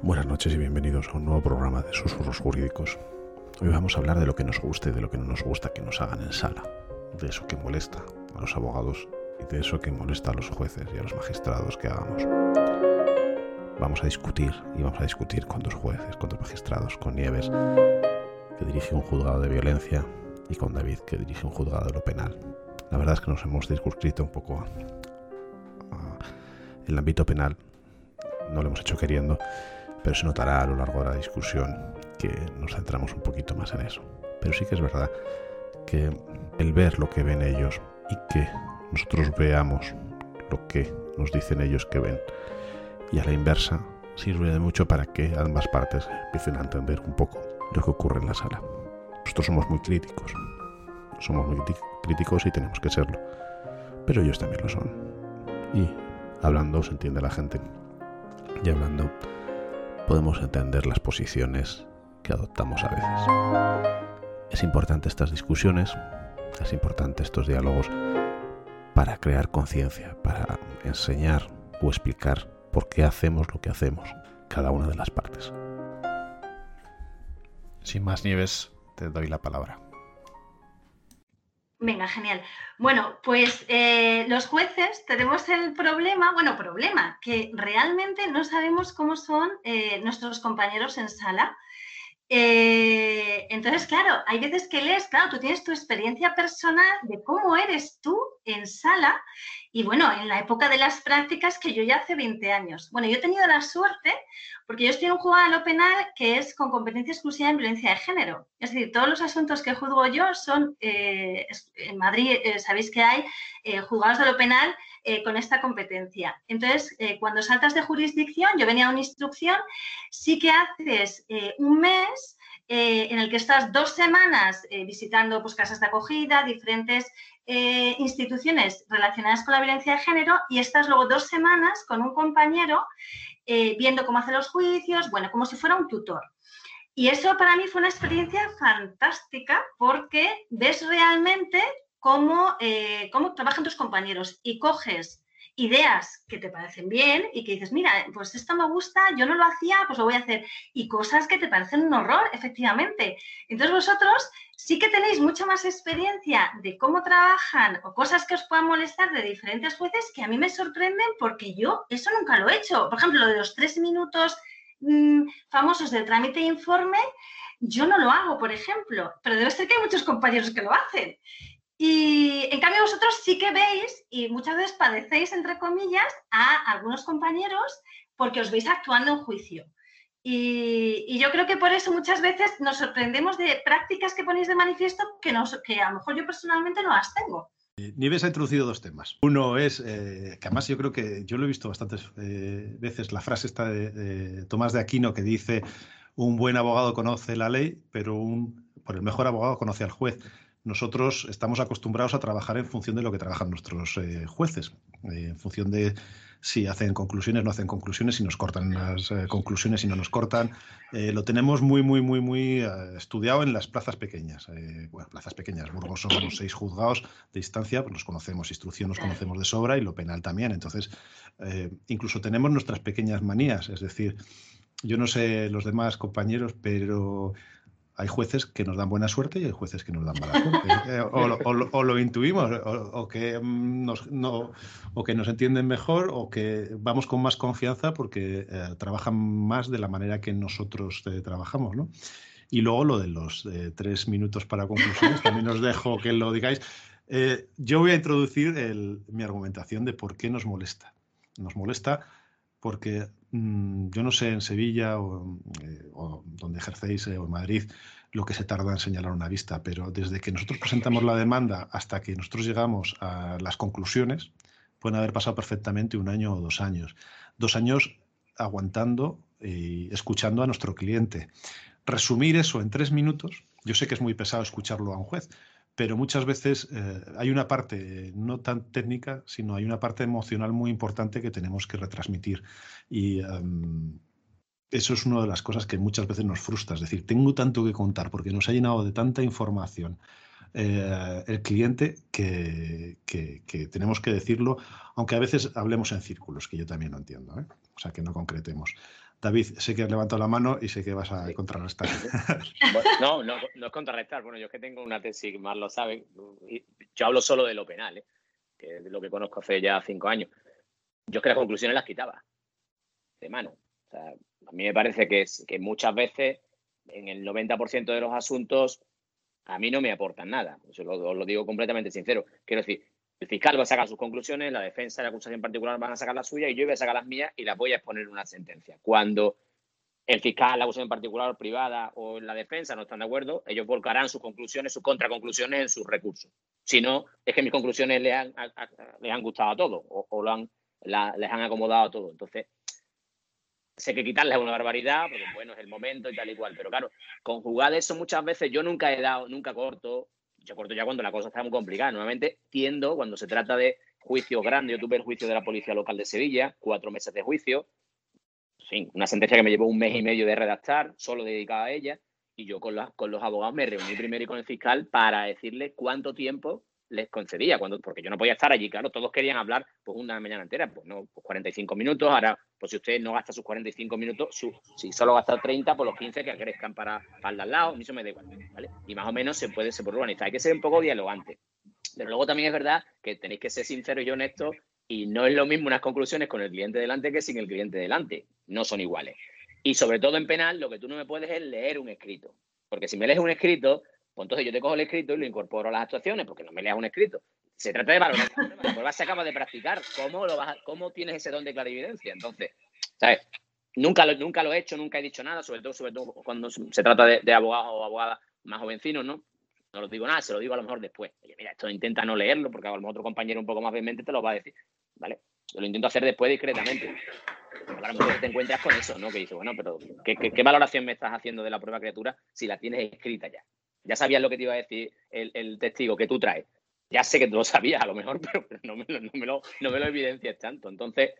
Buenas noches y bienvenidos a un nuevo programa de Susurros Jurídicos. Hoy vamos a hablar de lo que nos gusta y de lo que no nos gusta que nos hagan en sala, de eso que molesta a los abogados y de eso que molesta a los jueces y a los magistrados que hagamos. Vamos a discutir y vamos a discutir con dos jueces, con dos magistrados, con Nieves, que dirige un juzgado de violencia, y con David, que dirige un juzgado de lo penal. La verdad es que nos hemos circunscrito un poco el ámbito penal, no lo hemos hecho queriendo, pero se notará a lo largo de la discusión que nos centramos un poquito más en eso. Pero sí que es verdad que el ver lo que ven ellos y que nosotros veamos lo que nos dicen ellos que ven y a la inversa sirve de mucho para que ambas partes empiecen a entender un poco lo que ocurre en la sala. Nosotros somos muy críticos, somos muy críticos y tenemos que serlo, pero ellos también lo son. Y hablando se entiende la gente y hablando podemos entender las posiciones que adoptamos a veces. Es importante estas discusiones, es importante estos diálogos para crear conciencia, para enseñar o explicar por qué hacemos lo que hacemos, cada una de las partes. Sin más nieves, te doy la palabra. Venga, genial. Bueno, pues eh, los jueces tenemos el problema, bueno, problema, que realmente no sabemos cómo son eh, nuestros compañeros en sala. Eh, entonces, claro, hay veces que lees, claro, tú tienes tu experiencia personal de cómo eres tú en sala y bueno, en la época de las prácticas que yo ya hace 20 años. Bueno, yo he tenido la suerte porque yo estoy en un juzgado penal que es con competencia exclusiva en violencia de género. Es decir, todos los asuntos que juzgo yo son, eh, en Madrid eh, sabéis que hay juzgados de lo penal con esta competencia. Entonces, cuando saltas de jurisdicción, yo venía a una instrucción, sí que haces un mes en el que estás dos semanas visitando pues, casas de acogida, diferentes eh, instituciones relacionadas con la violencia de género y estás luego dos semanas con un compañero eh, viendo cómo hace los juicios, bueno, como si fuera un tutor. Y eso para mí fue una experiencia fantástica porque ves realmente cómo, eh, cómo trabajan tus compañeros y coges ideas que te parecen bien y que dices, mira, pues esto me gusta, yo no lo hacía, pues lo voy a hacer. Y cosas que te parecen un horror, efectivamente. Entonces vosotros sí que tenéis mucha más experiencia de cómo trabajan o cosas que os puedan molestar de diferentes jueces que a mí me sorprenden porque yo eso nunca lo he hecho. Por ejemplo, lo de los tres minutos mm, famosos del trámite de informe, yo no lo hago, por ejemplo, pero debe ser que hay muchos compañeros que lo hacen. Y en cambio vosotros sí que veis y muchas veces padecéis, entre comillas, a algunos compañeros porque os veis actuando en juicio. Y, yo creo que por eso muchas veces nos sorprendemos de prácticas que ponéis de manifiesto que, que a lo mejor yo personalmente no las tengo. Eh, Nieves ha introducido dos temas. Uno es, eh, que además yo creo que yo lo he visto bastantes eh, veces, la frase esta de, Tomás de Aquino que dice, un buen abogado conoce la ley, pero un, por el mejor abogado conoce al juez nosotros estamos acostumbrados a trabajar en función de lo que trabajan nuestros eh, jueces, eh, en función de si hacen conclusiones, no hacen conclusiones, si nos cortan las eh, conclusiones, si no nos cortan. lo tenemos muy, muy, muy, muy estudiado en las plazas pequeñas. bueno, plazas pequeñas. Burgos somos seis juzgados de instancia, pues nos conocemos, instrucción nos conocemos de sobra y lo penal también. Entonces, incluso tenemos nuestras pequeñas manías. Es decir, yo no sé los demás compañeros, pero hay jueces que nos dan buena suerte y hay jueces que nos dan mala suerte. Eh, o, lo intuimos, o, que mm, nos, no, o que nos entienden mejor, o que vamos con más confianza porque eh, trabajan más de la manera que nosotros eh, trabajamos. ¿no? Y luego lo de los tres minutos para conclusiones, también os dejo que lo digáis. yo voy a introducir mi argumentación de por qué nos molesta. Nos molesta porque mm, yo no sé en Sevilla o, eh, donde ejercéis eh, o en Madrid lo que se tarda en señalar una vista, pero desde que nosotros presentamos la demanda hasta que nosotros llegamos a las conclusiones, pueden haber pasado perfectamente un año o dos años. Dos años aguantando y escuchando a nuestro cliente. Resumir eso en tres minutos, yo sé que es muy pesado escucharlo a un juez, pero muchas veces eh, hay una parte no tan técnica, sino hay una parte emocional muy importante que tenemos que retransmitir. Y em, eso es una de las cosas que muchas veces nos frustra. Es decir, tengo tanto que contar porque nos ha llenado de tanta información eh, el cliente que, tenemos que decirlo, aunque a veces hablemos en círculos, que yo también lo entiendo. ¿eh? O sea, que no concretemos. David, sé que has levantado la mano y sé que vas a contrarrestar. no, no, no es contrarrestar. Bueno, yo es que tengo una tesis, más lo saben. Yo hablo solo de lo penal, ¿eh? que es lo que conozco hace ya cinco años. Yo es que las conclusiones las quitaba de mano. O sea, a mí me parece que, es, que muchas veces, en el 90% de los asuntos, a mí no me aportan nada. Os lo, lo, digo completamente sincero. Quiero decir, el fiscal va a sacar sus conclusiones, la defensa y la acusación particular van a sacar las suyas y yo voy a sacar las mías y las voy a exponer en una sentencia. Cuando el fiscal, la acusación particular privada o la defensa no están de acuerdo, ellos volcarán sus conclusiones, sus contraconclusiones en sus recursos. Si no, es que mis conclusiones les han, les han gustado a todos o, lo han, les han acomodado a todos. Entonces, sé que quitarles es una barbaridad, porque bueno, es el momento y tal y cual. Pero claro, conjugar eso muchas veces yo nunca he dado, nunca corto yo corto ya cuando la cosa está muy complicada. Nuevamente tiendo, cuando se trata de juicios grandes, yo tuve el juicio de la Policía Local de Sevilla, cuatro meses de juicio, fin, una sentencia que me llevó un mes y medio de redactar, solo dedicada a ella, y yo con, con los abogados me reuní primero y con el fiscal para decirle cuánto tiempo les concedía, cuando, porque yo no podía estar allí, claro, todos querían hablar pues una mañana entera, pues no, pues 45 minutos, ahora, pues si usted no gasta sus 45 minutos, si solo gasta 30, pues los 15 que crezcan para, para al lado, eso me da igual, ¿vale? Y más o menos se puede, se puede organizar, hay que ser un poco dialogante. Pero luego también es verdad que tenéis que ser sinceros y honestos y no es lo mismo unas conclusiones con el cliente delante que sin el cliente delante, no son iguales. Y sobre todo en penal, lo que tú no me puedes es leer un escrito, porque si me lees un escrito, pues entonces yo te cojo el escrito y lo incorporo a las actuaciones, porque no me leas un escrito. Se trata de valorar. Después se acaba de practicar. ¿Cómo, lo vas ¿Cómo tienes ese don de clarividencia? Entonces, ¿sabes? Nunca lo, nunca lo he hecho, nunca he dicho nada, sobre todo, sobre todo cuando se trata de, abogados o abogadas más jovencinos, ¿no? No lo digo nada, se lo digo a lo mejor después. Oye, mira, esto intenta no leerlo, porque a lo mejor otro compañero un poco más vehemente te lo va a decir, ¿vale? Yo lo intento hacer después discretamente. Claro, muchas te encuentras con eso, ¿no? Que dices, bueno, pero ¿qué, qué valoración me estás haciendo de la prueba criatura si la tienes escrita ya? Ya sabías lo que te iba a decir el, testigo que tú traes. Ya sé que tú lo sabías a lo mejor, pero no me, lo, no me lo, evidencias tanto. Entonces,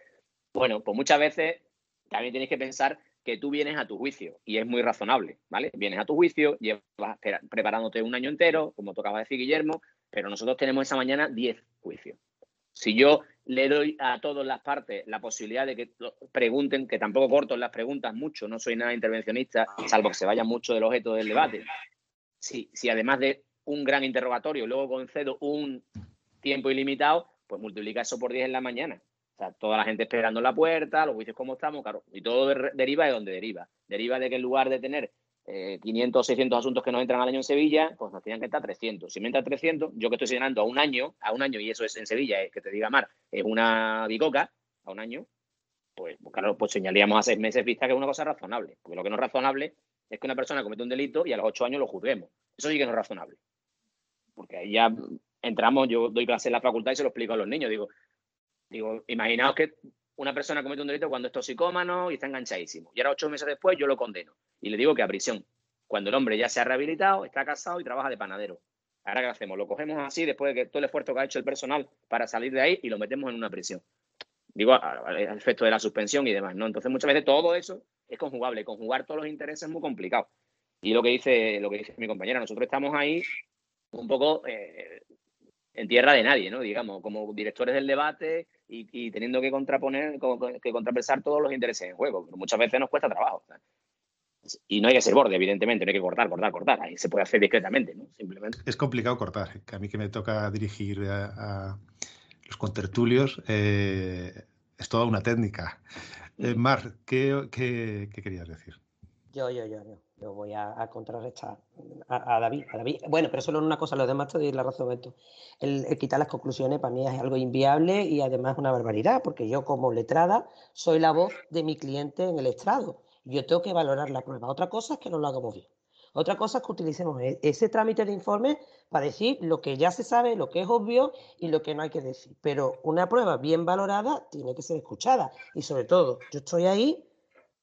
bueno, pues muchas veces también tienes que pensar que tú vienes a tu juicio y es muy razonable, ¿vale? Vienes a tu juicio, llevas preparándote un año entero, como tocaba decir Guillermo, pero nosotros tenemos esa mañana 10 juicios. Si yo le doy a todas las partes la posibilidad de que pregunten, que tampoco corto las preguntas mucho, no soy nada intervencionista, salvo que se vaya mucho del objeto del debate, si, si además de un gran interrogatorio luego concedo un tiempo ilimitado, pues multiplica eso por 10 en la mañana. O sea, toda la gente esperando en la puerta, los juicios como estamos, claro. Y todo deriva de donde deriva. Deriva de que en lugar de tener 500 o 600 asuntos que nos entran al año en Sevilla, pues nos tienen que estar 300. Si me entran 300, yo que estoy señalando a un año, a un año, y eso es en Sevilla, es que te diga Mar, es una bicoca, a un año, pues, pues claro, pues señalíamos a seis meses vista que es una cosa razonable. Porque lo que no es razonable es que una persona comete un delito y a los ocho años lo juzguemos. Eso sí que no es razonable. Porque ahí ya entramos, yo doy clase en la facultad y se lo explico a los niños. Digo, digo imaginaos que una persona comete un delito cuando es toxicómano y está enganchadísimo. Y ahora ocho meses después yo lo condeno. Y le digo que a prisión. Cuando el hombre ya se ha rehabilitado, está casado y trabaja de panadero. Ahora, ¿qué hacemos? Lo cogemos así después de que todo el esfuerzo que ha hecho el personal para salir de ahí y lo metemos en una prisión. Digo, al efecto de la suspensión y demás, ¿no? Entonces, muchas veces todo eso es conjugable. Conjugar todos los intereses es muy complicado. Y lo que dice, lo que dice mi compañera, nosotros estamos ahí un poco eh, en tierra de nadie, ¿no? Digamos, como directores del debate y, teniendo que contraponer, que contrapesar todos los intereses en juego. Pero muchas veces nos cuesta trabajo. Y no hay que ser borde, evidentemente, no hay que cortar, cortar, cortar. Ahí se puede hacer discretamente, ¿no? Simplemente. Es complicado cortar. Que a mí que me toca dirigir a, los contertulios, eh, es toda una técnica. Eh, Mar, ¿qué, querías decir? Yo, yo, yo, yo. Yo voy a, contrarrestar a, David, Bueno, pero solo una cosa, los demás te doy la razón esto. El, quitar las conclusiones para mí es algo inviable y además una barbaridad, porque yo como letrada soy la voz de mi cliente en el estrado. Yo tengo que valorar la prueba. Otra cosa es que no lo hagamos bien. Otra cosa es que utilicemos e, ese trámite de informe para decir lo que ya se sabe, lo que es obvio y lo que no hay que decir. Pero una prueba bien valorada tiene que ser escuchada. Y sobre todo, yo estoy ahí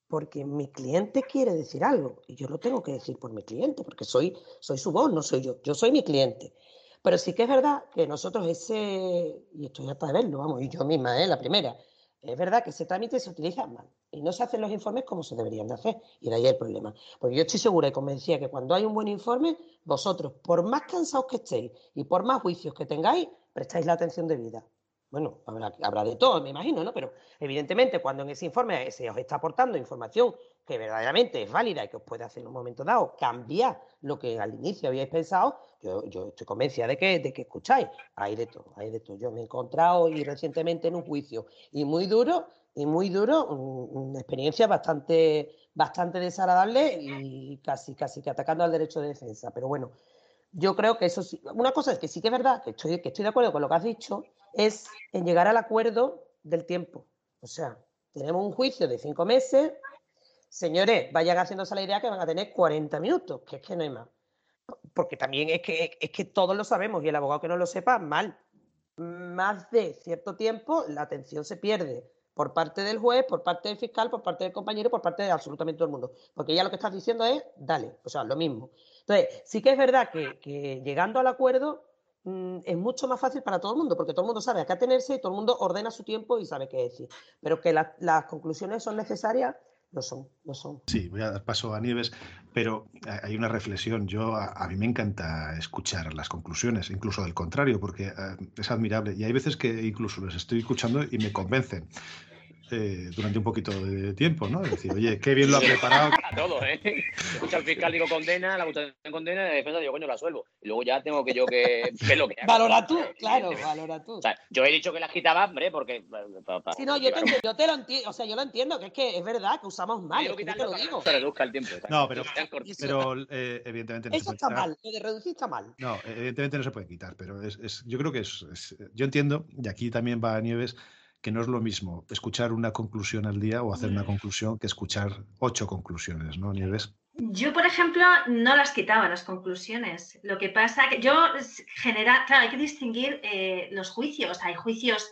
porque mi cliente quiere decir algo y yo lo tengo que decir por mi cliente, porque soy, soy su voz, no soy yo, yo soy mi cliente. Pero sí que es verdad que nosotros ese, y estoy hasta de verlo, vamos, y yo misma, ¿eh? la primera, es verdad que ese trámite se utiliza mal y no se hacen los informes como se deberían de hacer. Y de ahí el problema. Porque yo estoy segura y convencida que cuando hay un buen informe, vosotros, por más cansados que estéis y por más juicios que tengáis, prestáis la atención debida. bueno, habrá, habrá de todo, me imagino, ¿no? Pero evidentemente cuando en ese informe se os está aportando información que verdaderamente es válida y que os puede hacer en un momento dado cambiar lo que al inicio habíais pensado, yo, estoy convencida de que, de que escucháis. Hay de todo, hay de todo. Yo me he encontrado y recientemente en un juicio y muy duro, y muy duro, una experiencia bastante, bastante desagradable y casi, casi que atacando al derecho de defensa. Pero bueno, yo creo que eso sí, una cosa es que sí que es verdad, que estoy, que estoy de acuerdo con lo que has dicho, es en llegar al acuerdo del tiempo. O sea, tenemos un juicio de cinco meses, señores, vayan haciéndose la idea que van a tener 40 minutos, que es que no hay más. Porque también es que, es que todos lo sabemos y el abogado que no lo sepa, mal. Más de cierto tiempo la atención se pierde por parte del juez, por parte del fiscal, por parte del compañero, por parte de absolutamente todo el mundo. Porque ya lo que estás diciendo es, dale, o sea, lo mismo. Entonces, sí que es verdad que, llegando al acuerdo mm, es mucho más fácil para todo el mundo, porque todo el mundo sabe a qué atenerse y todo el mundo ordena su tiempo y sabe qué decir. Pero que las conclusiones son necesarias, no son, no son. Sí, voy a dar paso a Nieves, pero hay una reflexión. Yo a, mí me encanta escuchar las conclusiones, incluso del contrario, porque eh, es admirable. Y hay veces que incluso les estoy escuchando y me convencen. Eh, durante un poquito de tiempo, ¿no? Es decir, oye, qué bien lo ha preparado. todo, ¿eh? Escucha al fiscal, digo condena, la acusación condena, la defensa digo, coño, la suelvo. Y luego ya tengo que yo que. ¿Qué lo que Valora tú, claro, valora tú. O sea, yo he dicho que la quitaba, hombre, porque. sí, no, yo te, yo te, lo entiendo, o sea, yo lo entiendo, que es que es verdad que usamos mal, yo, que te lo digo. Se reduzca el tiempo. No, pero, pero eh, evidentemente no Eso está mal, lo de reducir está mal. No, evidentemente no se puede quitar, pero es, es yo creo que es, es, Yo entiendo, y aquí también va a Nieves que no es lo mismo escuchar una conclusión al día o hacer una mm. conclusión que escuchar ocho conclusiones, ¿no, Nieves? Yo, por ejemplo, no las quitaba las conclusiones. Lo que pasa que yo genera, claro, hay que distinguir eh, los juicios. Hay juicios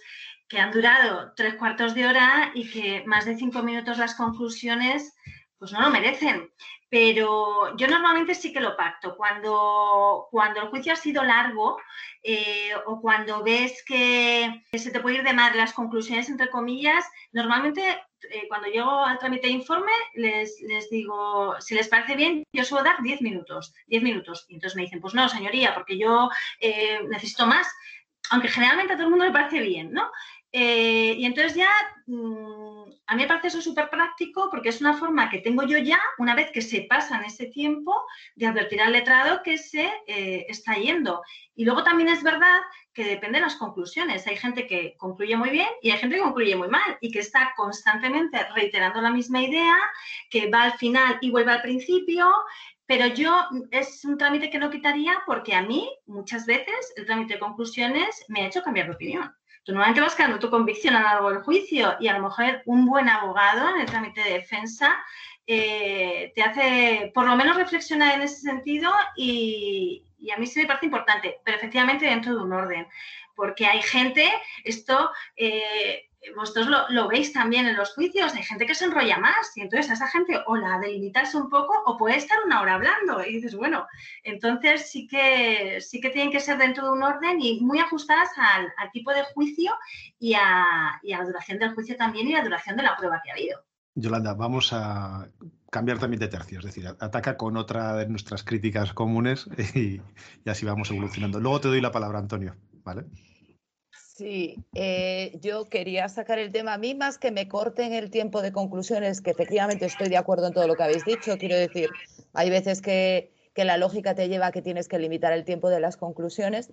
que han durado tres cuartos de hora y que más de cinco minutos las conclusiones pues no lo merecen. Pero yo normalmente sí que lo pacto. Cuando, cuando el juicio ha sido largo eh, o cuando ves que se te puede ir de más las conclusiones, entre comillas, normalmente eh, cuando llego al trámite de informe les, les, digo, si les parece bien, yo suelo dar 10 minutos, 10 minutos. Y entonces me dicen, pues no, señoría, porque yo eh, necesito más aunque generalmente a todo el mundo le parece bien, ¿no? Eh, y entonces ya, mm, a mí me parece eso súper práctico porque es una forma que tengo yo ya, una vez que se pasa en ese tiempo, de advertir al letrado que se eh, está yendo. Y luego también es verdad que depende de las conclusiones. Hay gente que concluye muy bien y hay gente que concluye muy mal y que está constantemente reiterando la misma idea, que va al final y vuelve al principio. Pero yo es un trámite que no quitaría porque a mí muchas veces el trámite de conclusiones me ha hecho cambiar de opinión. Tú normalmente vas quedando tu convicción a lo largo del juicio y a lo mejor un buen abogado en el trámite de defensa eh, te hace por lo menos reflexionar en ese sentido y, a mí sí me parece importante, pero efectivamente dentro de un orden, porque hay gente, esto eh, vosotros lo, veis también en los juicios, hay gente que se enrolla más y entonces a esa gente o la delimitas un poco o puede estar una hora hablando y dices, bueno, entonces sí que, sí que tienen que ser dentro de un orden y muy ajustadas al, tipo de juicio y a, la duración del juicio también y la duración de la prueba que ha habido. Yolanda, vamos a cambiar también de tercio, es decir, ataca con otra de nuestras críticas comunes y, y así vamos evolucionando. Luego te doy la palabra, Antonio, ¿vale? Sí, eh, yo quería sacar el tema a mí más que me corten el tiempo de conclusiones, que efectivamente estoy de acuerdo en todo lo que habéis dicho. Quiero decir, hay veces que, la lógica te lleva a que tienes que limitar el tiempo de las conclusiones.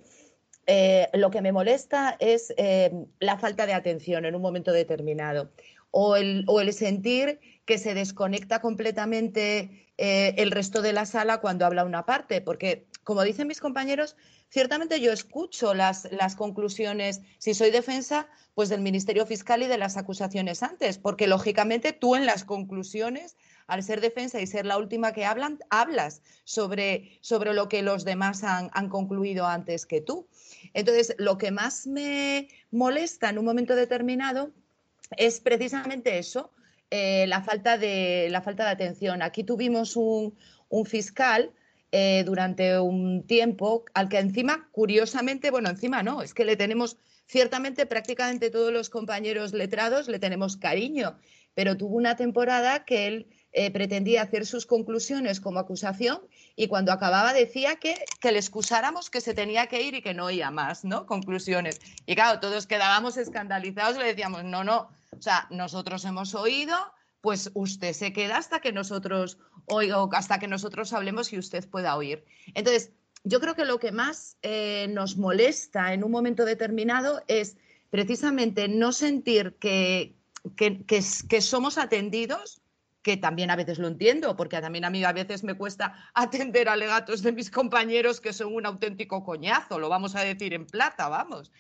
Eh, lo que me molesta es eh, la falta de atención en un momento determinado o el, o el sentir que se desconecta completamente el resto de la sala cuando habla una parte, porque como dicen mis compañeros, ciertamente yo escucho las, las conclusiones, si soy defensa, pues del Ministerio Fiscal y de las acusaciones antes, porque lógicamente tú en las conclusiones, al ser defensa y ser la última que hablan, hablas sobre, sobre lo que los demás han, concluido antes que tú. Entonces, lo que más me molesta en un momento determinado es precisamente eso, eh, la, falta de, la falta de atención. Aquí tuvimos un, un fiscal eh, durante un tiempo, al que encima, curiosamente, bueno, encima no, es que le tenemos, ciertamente prácticamente todos los compañeros letrados le tenemos cariño, pero tuvo una temporada que él eh, pretendía hacer sus conclusiones como acusación y cuando acababa decía que, que le excusáramos que se tenía que ir y que no oía más, ¿no? Conclusiones. Y claro, todos quedábamos escandalizados le decíamos, no, no, o sea, nosotros hemos oído, pues usted se queda hasta que nosotros oiga, hasta que nosotros hablemos y usted pueda oír. Entonces, yo creo que lo que más eh, nos molesta en un momento determinado es precisamente no sentir que, que, somos atendidos, que también a veces lo entiendo, porque también a mí a veces me cuesta atender alegatos de mis compañeros que son un auténtico coñazo, lo vamos a decir en plata, vamos.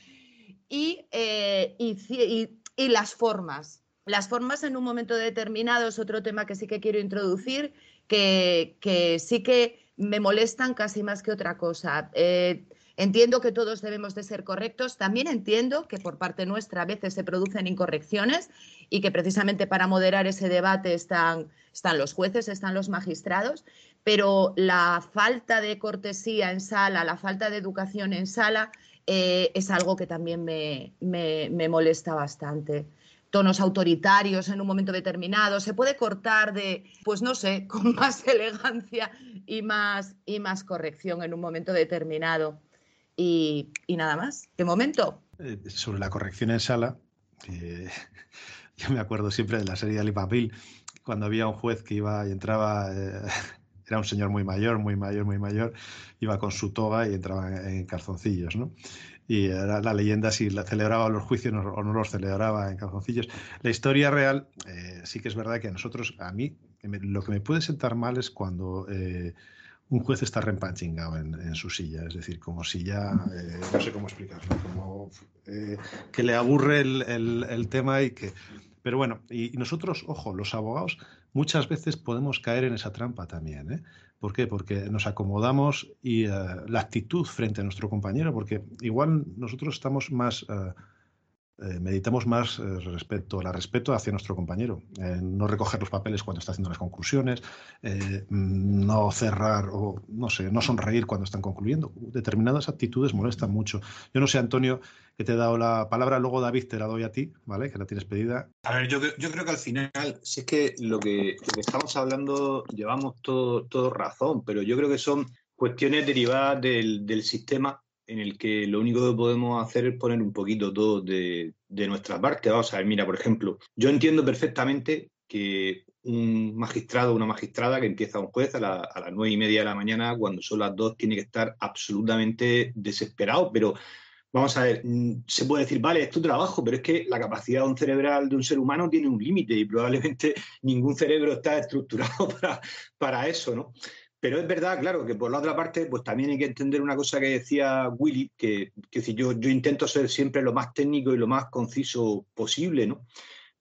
Y, eh, y, las formas. Las formas en un momento determinado es otro tema que sí que quiero introducir, que, que sí que me molestan casi más que otra cosa. Eh, Entiendo que todos debemos de ser correctos. También entiendo que por parte nuestra a veces se producen incorrecciones y que precisamente para moderar ese debate están, están los jueces, están los magistrados, pero la falta de cortesía en sala, la falta de educación en sala eh, es algo que también me, me molesta bastante tonos autoritarios en un momento determinado, se puede cortar de, pues no sé, con más elegancia y más, y más corrección en un momento determinado. Y, nada más. De momento. Eh, sobre la corrección en sala, yo me acuerdo siempre de la serie de Alipapil, cuando había un juez que iba y entraba, eh, era un señor muy mayor, muy mayor, muy mayor, iba con su toga y entraba en, calzoncillos, ¿no? Y era la leyenda si celebraba los juicios o no los celebraba en calzoncillos. La historia real, eh, sí que es verdad que a nosotros, a mí, lo que me puede sentar mal es cuando un juez está reempachingado en, su silla, es decir, como si ya, eh, no sé cómo explicarlo, como eh, que le aburre el, tema y que... Pero bueno, y, nosotros, ojo, los abogados muchas veces podemos caer en esa trampa también. ¿eh? ¿Por qué? Porque nos acomodamos y la actitud frente a nuestro compañero, porque igual nosotros estamos más eh, meditamos más eh, respecto, la respeto hacia nuestro compañero. no recoger los papeles cuando está haciendo las conclusiones, eh, no cerrar o, no sé, no sonreír cuando están concluyendo. Determinadas actitudes molestan mucho. Yo no sé, Antonio, que te he dado la palabra, luego David te la doy a ti, ¿vale? Que la tienes pedida. A ver, yo, yo creo que al final, si es que lo que, estamos hablando, llevamos todo, todo razón, pero yo creo que son cuestiones derivadas del, del sistema en el que lo único que podemos hacer es poner un poquito todo de, nuestra parte. Vamos a ver, mira, por ejemplo, yo entiendo perfectamente que un magistrado o una magistrada que empieza un juez a, las nueve y media de la mañana, cuando son las dos, tiene que estar absolutamente desesperado, pero vamos a ver, mm, se puede decir, vale, es tu trabajo, pero es que la capacidad cerebral de un ser humano tiene un límite y probablemente ningún cerebro está estructurado para, para eso, ¿no? Pero es verdad, claro, que por la otra parte, pues también hay que entender una cosa que decía Willy, que, que yo, yo intento ser siempre lo más técnico y lo más conciso posible, ¿no?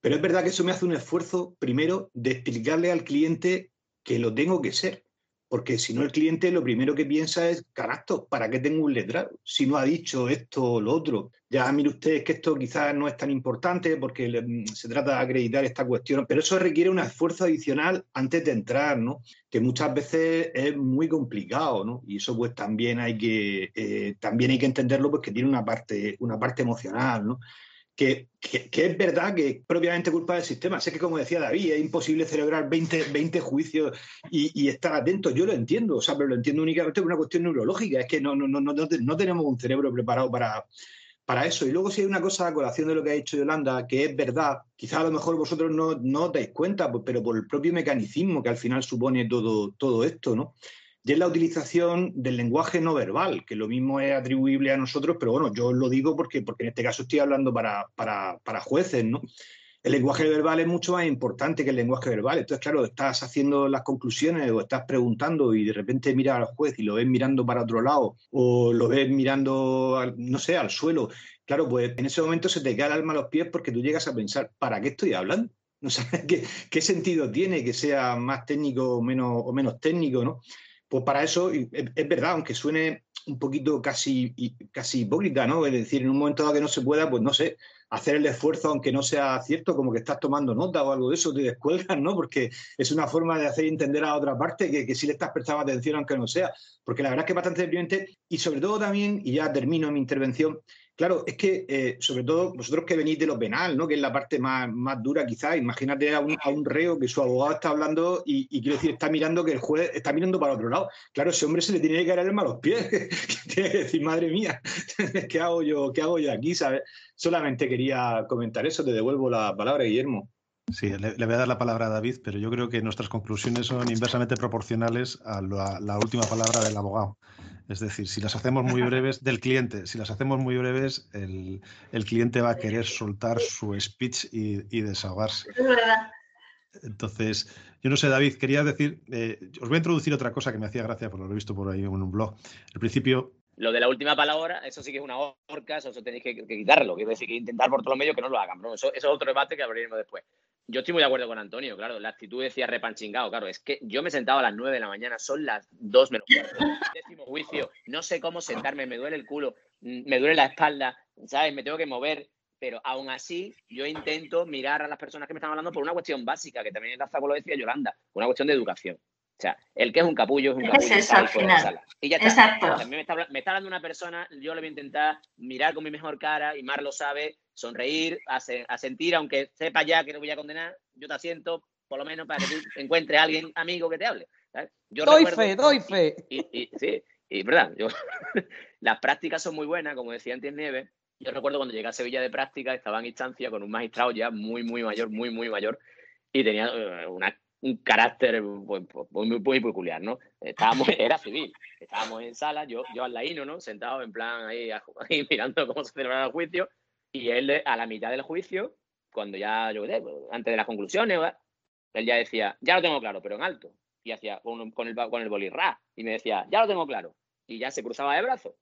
Pero es verdad que eso me hace un esfuerzo, primero, de explicarle al cliente que lo tengo que ser. Porque si no, el cliente lo primero que piensa es, carajo, ¿para qué tengo un letrado? Si no ha dicho esto o lo otro. Ya mire usted que esto quizás no es tan importante porque mm, se trata de acreditar esta cuestión, pero eso requiere un esfuerzo adicional antes de entrar, ¿no? Que muchas veces es muy complicado, ¿no? Y eso pues también hay que, eh, también hay que entenderlo porque tiene una parte, una parte emocional, ¿no? Que, es verdad que es propiamente culpa del sistema. Sé que, como decía David, es imposible celebrar 20, 20 juicios y, estar atento. Yo lo entiendo, o sea, pero lo entiendo únicamente por una cuestión neurológica. Es que no, no, no, no, tenemos un cerebro preparado para, para eso. Y luego si hay una cosa a colación de lo que ha dicho Yolanda, que es verdad, quizás a lo mejor vosotros no, no os dais cuenta, pues, pero por el propio mecanismo que al final supone todo, todo esto, ¿no? Y es la utilización del lenguaje no verbal, que lo mismo es atribuible a nosotros, pero bueno, yo lo digo porque, porque en este caso estoy hablando para, para, jueces, ¿no? El lenguaje verbal es mucho más importante que el lenguaje verbal. Entonces, claro, estás haciendo las conclusiones o estás preguntando y de repente miras al juez y lo ves mirando para otro lado o lo ves mirando, no sé, al suelo. Claro, pues en ese momento se te cae el alma a los pies porque tú llegas a pensar, ¿para qué estoy hablando? No sabes qué, qué sentido tiene que sea más técnico o menos, o menos técnico, ¿no? Pues para eso, es, verdad, aunque suene un poquito casi, casi hipócrita, ¿no? Es decir, en un momento dado que no se pueda, pues no sé, hacer el esfuerzo, aunque no sea cierto, como que estás tomando nota o algo de eso, te descuelgas, ¿no? Porque es una forma de hacer entender a otra parte que, que sí le estás prestando atención, aunque no sea. Porque la verdad es que es bastante deprimente y sobre todo también, y ya termino mi intervención, Claro, es que eh, sobre todo vosotros que venís de lo penal, ¿no? Que es la parte más, más dura quizás. Imagínate a un, a un reo que su abogado está hablando y, quiero decir, está mirando que el juez está mirando para otro lado. Claro, ese hombre se le tiene que caer el alma a los pies. tiene que decir, madre mía, ¿qué hago yo, qué hago yo aquí? Solamente quería comentar eso. Te devuelvo la palabra, Guillermo. Sí, le, voy a dar la palabra a David, pero yo creo que nuestras conclusiones son inversamente proporcionales a la última palabra del abogado. Es decir, si las hacemos muy breves, del cliente, si las hacemos muy breves, el, el cliente va a querer soltar su speech y, y desahogarse. Es verdad. Entonces, yo no sé, David, quería decir, eh, os voy a introducir otra cosa que me hacía gracia, porque lo he visto por ahí en un blog. Al principio. Lo de la última palabra, eso sí que es una horca, eso, eso tenéis que, que, quitarlo, quiero decir, que intentar por todos los medios que no lo hagan, ¿no? Eso, eso, es otro debate que abriremos después. Yo estoy muy de acuerdo con Antonio, claro, la actitud decía repanchingado, claro, es que yo me sentaba a las 9 de la mañana, son las 2 menos décimo juicio, no sé cómo sentarme, me duele el culo, me duele la espalda, ¿sabes? Me tengo que mover, pero aún así yo intento mirar a las personas que me están hablando por una cuestión básica, que también enlaza con lo decía Yolanda, una cuestión de educación. O sea, el que es un capullo es un capullo. Es eso, al final. Y ya está. Exacto. O sea, me, está, me, está, hablando una persona, yo le voy a intentar mirar con mi mejor cara, y Mar lo sabe, sonreír, a, a sentir, aunque sepa ya que no voy a condenar, yo te asiento, por lo menos para que tú encuentres a alguien amigo que te hable. ¿sabes? Yo doy recuerdo, fe, doy fe. Y, y, y sí, y verdad, yo, las prácticas son muy buenas, como decía antes Nieves. Yo recuerdo cuando llegué a Sevilla de práctica, estaba en instancia con un magistrado ya muy, muy mayor, muy, muy mayor, y tenía uh, una un carácter muy, muy, muy, peculiar, ¿no? Estábamos, era civil, estábamos en sala, yo, yo al laíno, ¿no? Sentado en plan ahí, ahí, mirando cómo se celebraba el juicio, y él a la mitad del juicio, cuando ya, yo antes de las conclusiones, él ya decía, ya lo tengo claro, pero en alto, y hacía con, con el, con el bolirra, y me decía, ya lo tengo claro, y ya se cruzaba de brazos,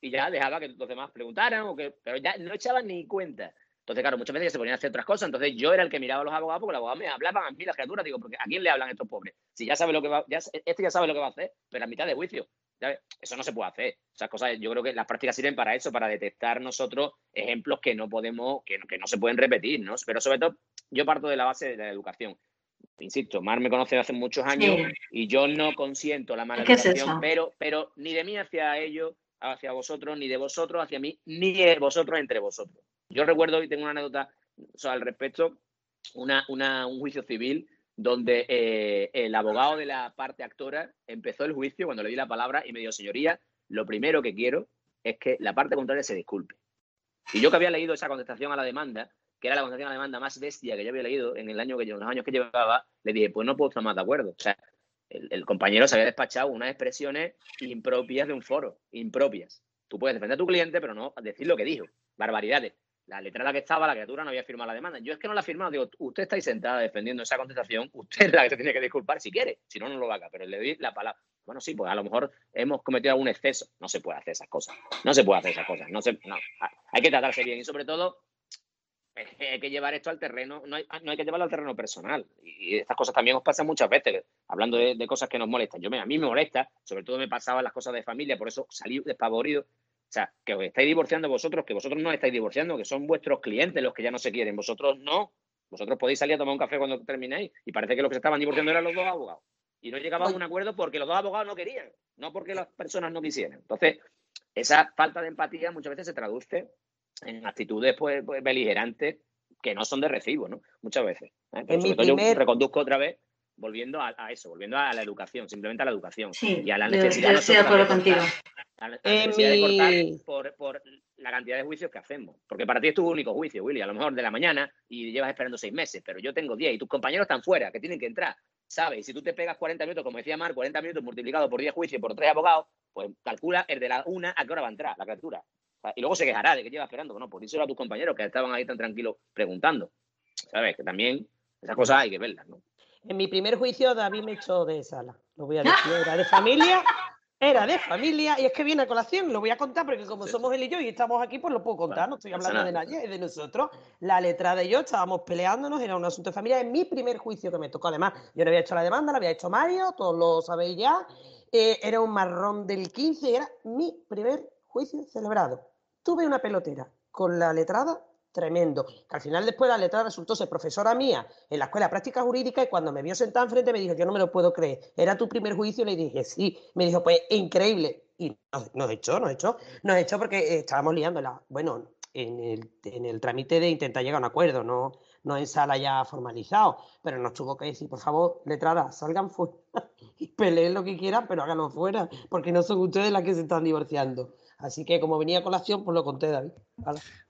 y ya dejaba que los demás preguntaran, o que, pero ya no echaban ni cuenta. Entonces, claro, muchas veces se ponían a hacer otras cosas. Entonces, yo era el que miraba a los abogados porque los abogados me hablaban a mí, las criaturas. Digo, porque ¿a quién le hablan estos pobres? Si ya sabe lo que va, ya, este ya sabe lo que va a hacer, pero a mitad de juicio. ¿sabes? Eso no se puede hacer. Esas cosas, yo creo que las prácticas sirven para eso, para detectar nosotros ejemplos que no podemos, que, que no se pueden repetir, ¿no? Pero sobre todo, yo parto de la base de la educación. Insisto, Mar me conoce hace muchos años sí. y yo no consiento la mala educación, es pero, pero ni de mí hacia ellos, hacia vosotros, ni de vosotros hacia mí, ni de vosotros entre vosotros. Yo recuerdo, y tengo una anécdota al respecto, una, un juicio civil donde eh, el abogado de la parte actora empezó el juicio cuando le di la palabra y me dijo, señoría, lo primero que quiero es que la parte contraria se disculpe. Y yo que había leído esa contestación a la demanda, que era la contestación a la demanda más bestia que yo había leído en el año que yo, los años que llevaba, le dije, pues no puedo estar más de acuerdo. O sea, el, el compañero se había despachado unas expresiones impropias de un foro, impropias. Tú puedes defender a tu cliente, pero no decir lo que dijo. Barbaridades la letrada que estaba, la criatura no había firmado la demanda. Yo es que no la he firmado, digo, usted está ahí sentada defendiendo esa contestación, usted es la que se tiene que disculpar si quiere, si no, no lo haga, pero le doy la palabra. Bueno, sí, pues a lo mejor hemos cometido algún exceso. No se puede hacer esas cosas. No se puede hacer esas cosas. No, se, no. Hay que tratarse bien y sobre todo hay que llevar esto al terreno, no hay, no hay que llevarlo al terreno personal. Y estas cosas también os pasan muchas veces, hablando de, de cosas que nos molestan. Yo a mí me molesta, sobre todo me pasaban las cosas de familia, por eso salí despavorido. O sea, que os estáis divorciando vosotros, que vosotros no estáis divorciando, que son vuestros clientes los que ya no se quieren. Vosotros no. Vosotros podéis salir a tomar un café cuando terminéis. Y parece que los que se estaban divorciando eran los dos abogados. Y no llegaban a un acuerdo porque los dos abogados no querían, no porque las personas no quisieran. Entonces, esa falta de empatía muchas veces se traduce en actitudes pues, pues beligerantes que no son de recibo, ¿no? Muchas veces. ¿eh? Pero sobre todo primer... yo reconduzco otra vez volviendo a, a, eso, volviendo a la educación, simplemente a la educación. Sí, y a la necesidad, yo, yo estoy de acuerdo contigo. A la, a la necesidad mi... de cortar por, por, la cantidad de juicios que hacemos. Porque para ti es tu único juicio, Willy, a lo mejor de la mañana y llevas esperando seis meses, pero yo tengo diez y tus compañeros están fuera, que tienen que entrar. ¿Sabes? Y si tú te pegas 40 minutos, como decía Mar, 40 minutos multiplicado por 10 juicios por 3 abogados, pues calcula el de la una a qué hora va a entrar la criatura. Y luego se quejará de que lleva esperando. No, por eso a tus compañeros que estaban ahí tan tranquilos preguntando. ¿Sabes? Que también esas cosas hay que verlas, ¿no? En mi primer juicio, David me echó de sala. Lo voy a decir, era de familia, era de familia, y es que viene a colación, lo voy a contar, porque como somos él y yo y estamos aquí, pues lo puedo contar, no estoy hablando de nadie, es de nosotros. La letra de yo, estábamos peleándonos, era un asunto de familia, en mi primer juicio que me tocó, además, yo le había hecho la demanda, la había hecho Mario, todos lo sabéis ya, eh, era un marrón del 15, era mi primer juicio celebrado. Tuve una pelotera con la letrada tremendo. Que al final después la letra resultó ser profesora mía en la escuela de práctica jurídica y cuando me vio sentada enfrente me dijo, yo no me lo puedo creer, ¿era tu primer juicio? Le dije, sí. Me dijo, pues increíble, y nos, echó, nos echó, nos echó porque estábamos liándola. Bueno, en el, en el trámite de intentar llegar a un acuerdo, no, no en sala ya formalizado, pero nos tuvo que decir, por favor, letrada, salgan fuera y peleen lo que quieran, pero háganlo fuera, porque no son ustedes las que se están divorciando. Así que como venía a colación, pues lo conté, David.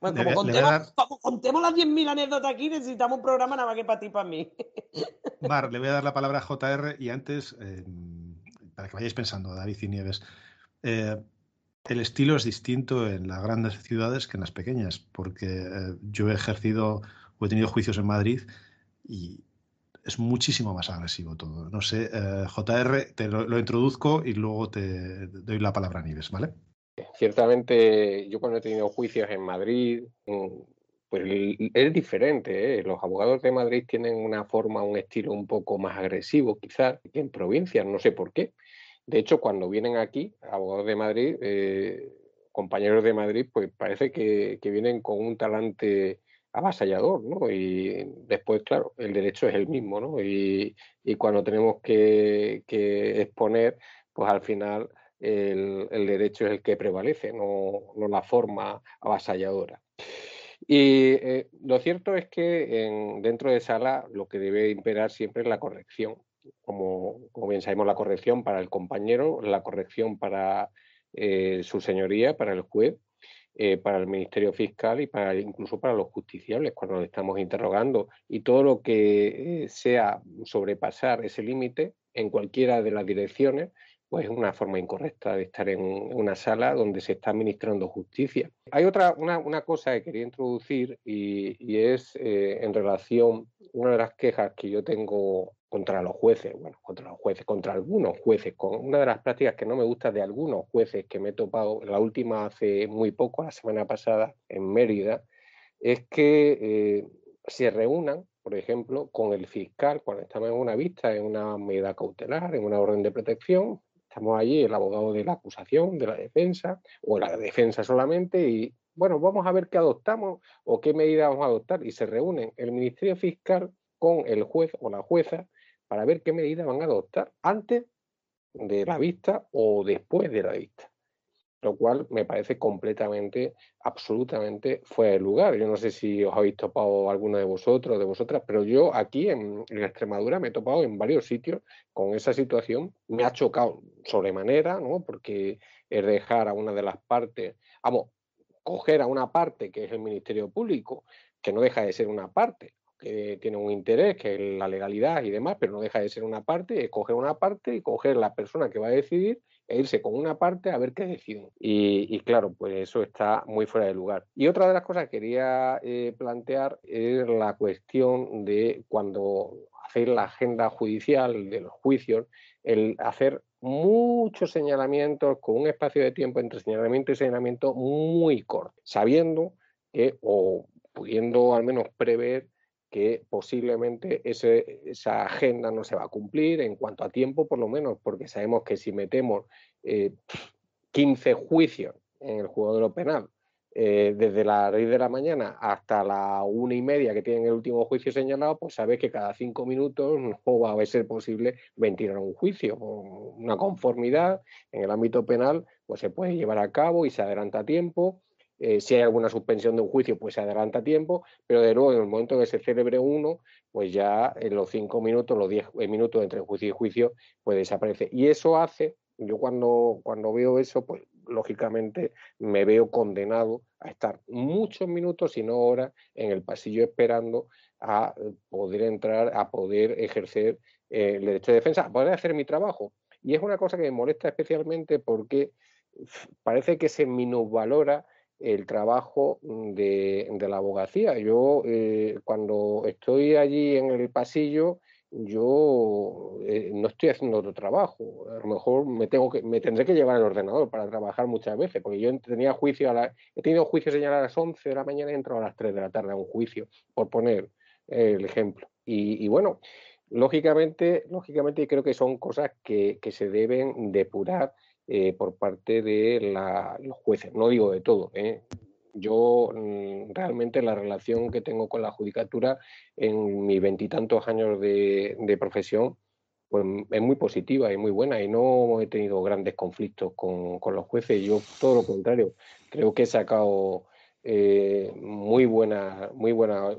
Bueno, como, contemos, las 10.000 anécdotas aquí, necesitamos un programa nada más que para ti y para mí. Mar, le voy a dar la palabra a JR y antes, eh, para que vayáis pensando, David y Nieves, eh, el estilo es distinto en las grandes ciudades que en las pequeñas, porque eh, yo he ejercido o he tenido juicios en Madrid y es muchísimo más agresivo todo. No sé, JR, te lo, lo, introduzco y luego te doy la palabra a Nieves, ¿vale? Ciertamente, yo cuando he tenido juicios en Madrid, mm, pues es diferente. ¿eh? Los abogados de Madrid tienen una forma, un estilo un poco más agresivo, quizás, que en provincias, no sé por qué. De hecho, cuando vienen aquí, abogados de Madrid, eh, compañeros de Madrid, pues parece que, vienen con un talante avasallador, ¿no? Y después, claro, el derecho es el mismo, ¿no? Y, cuando tenemos que, que exponer, pues al final el, derecho es el que prevalece, no, la forma avasalladora. Y eh, lo cierto es que dentro de sala lo que debe imperar siempre es la corrección. Como, bien sabemos, la corrección para el compañero, la corrección para eh, su señoría, para el juez, eh, para el Ministerio Fiscal y para incluso para los justiciables cuando le estamos interrogando. Y todo lo que sea sobrepasar ese límite en cualquiera de las direcciones pues es una forma incorrecta de estar en una sala donde se está administrando justicia. Hay otra, una, cosa que quería introducir y, es eh, en relación, una de las quejas que yo tengo contra los jueces, bueno, contra los jueces, contra algunos jueces, con una de las prácticas que no me gusta de algunos jueces que me he topado, la última hace muy poco, la semana pasada, en Mérida, es que eh, se reúnan, por ejemplo, con el fiscal cuando estamos en una vista, en una medida cautelar, en una orden de protección, Estamos allí, el abogado de la acusación, de la defensa, o la defensa solamente, y bueno, vamos a ver qué adoptamos o qué medida vamos a adoptar. Y se reúnen el Ministerio Fiscal con el juez o la jueza para ver qué medida van a adoptar antes de la vista o después de la vista lo cual me parece completamente, absolutamente fuera de lugar. Yo no sé si os habéis topado alguno de vosotros de vosotras, pero yo aquí en, Extremadura me he topado en varios sitios con esa situación. Me ha chocado sobremanera, ¿no? Porque es dejar a una de las partes, vamos, coger a una parte que es el Ministerio Público, que no deja de ser una parte, que tiene un interés, que es la legalidad y demás, pero no deja de ser una parte, coger una parte y coger la persona que va a decidir e irse con una parte a ver qué deciden. Y, claro, pues eso está muy fuera de lugar. Y otra de las cosas que quería eh, plantear es la cuestión de cuando hacer la agenda judicial de los juicios, el hacer muchos señalamientos con un espacio de tiempo entre señalamiento y señalamiento muy corto, sabiendo que o pudiendo al menos prever que posiblemente esa agenda no se va a cumplir en cuanto a tiempo, por lo menos, porque sabemos que si metemos 15 eh, juicios en el juego de lo penal, eh, desde las 10 de la mañana hasta la una y media que tienen el último juicio señalado, pues sabes que cada cinco minutos no va a ser posible ventilar un juicio. Una conformidad en el ámbito penal pues se puede llevar a cabo y se adelanta a tiempo eh, si hay alguna suspensión de un juicio, pues se adelanta tiempo, pero de luego en el momento que se celebre uno, pues ya en los cinco minutos, los diez eh, minutos entre juicio y juicio, pues desaparece. Y eso hace, yo cuando, cuando veo eso, pues lógicamente me veo condenado a estar muchos minutos, si no horas, en el pasillo esperando a poder entrar, a poder ejercer eh, el derecho de defensa, a poder hacer mi trabajo. Y es una cosa que me molesta especialmente porque parece que se minusvalora el trabajo de, la abogacía. Yo eh, cuando estoy allí en el pasillo, yo eh, no estoy haciendo otro trabajo. A lo mejor me tengo que, me tendré que llevar el ordenador para trabajar muchas veces, porque yo tenía juicio a la, he tenido juicio señalado a las 11 de la mañana y entro a las 3 de la tarde a un juicio, por poner el ejemplo. Y, bueno, lógicamente, lógicamente creo que son cosas que, que se deben depurar eh, por parte de los jueces. No digo de todo. ¿eh? Yo mm, realmente la relación que tengo con la judicatura en mis veintitantos años de, profesión pues es muy positiva y muy buena y no he tenido grandes conflictos con, los jueces. Yo todo lo contrario, creo que he sacado eh, muy buenas muy buenas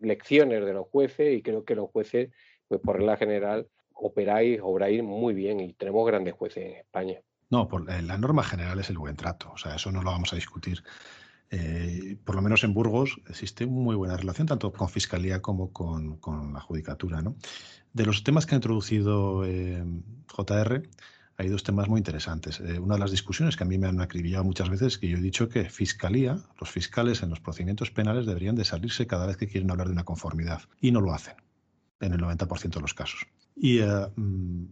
lecciones de los jueces y creo que los jueces, pues por regla general, operáis, obráis muy bien y tenemos grandes jueces en España. No, por, eh, la norma general es el buen trato, o sea, eso no lo vamos a discutir. Eh, por lo menos en Burgos existe muy buena relación tanto con Fiscalía como con, la Judicatura. De los temas que ha introducido eh, JR, hay dos temas muy interesantes. una de las discusiones que a mí me han acribillado muchas veces es que yo he dicho que Fiscalía, los fiscales en los procedimientos penales deberían de salirse cada vez que quieren hablar de una conformidad y no lo hacen en el 90% de los casos. Y mm,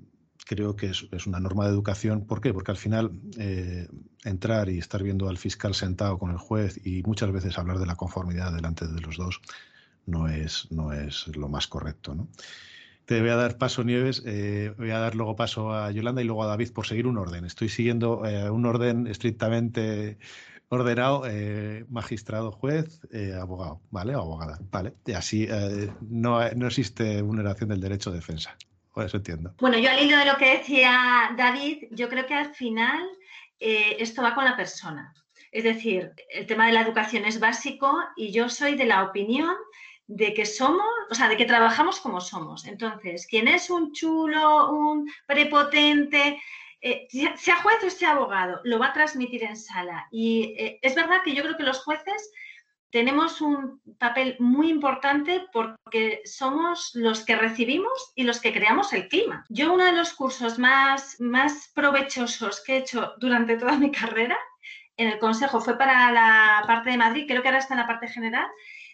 creo que es, una norma de educación. ¿Por qué? Porque al final eh, entrar y estar viendo al fiscal sentado con el juez y muchas veces hablar de la conformidad delante de los dos no es, no es lo más correcto. ¿no? Te voy a dar paso, Nieves, eh, voy a dar luego paso a Yolanda y luego a David por seguir un orden. Estoy siguiendo eh, un orden estrictamente ordenado, magistrado, juez, abogado, ¿vale? O abogada, ¿vale? Y así no, no existe vulneración del derecho de defensa. Pues entiendo. Bueno, yo al hilo de lo que decía David, yo creo que al final eh, esto va con la persona. Es decir, el tema de la educación es básico y yo soy de la opinión de que somos, o sea, de que trabajamos como somos. Entonces, quien es un chulo, un prepotente, eh, sea juez o sea abogado, lo va a transmitir en sala. Y eh, es verdad que yo creo que los jueces tenemos un papel muy importante porque somos los que recibimos y los que creamos el clima. Yo uno de los cursos más, más provechosos que he hecho durante toda mi carrera en el Consejo fue para la parte de Madrid, creo que ahora está en la parte general,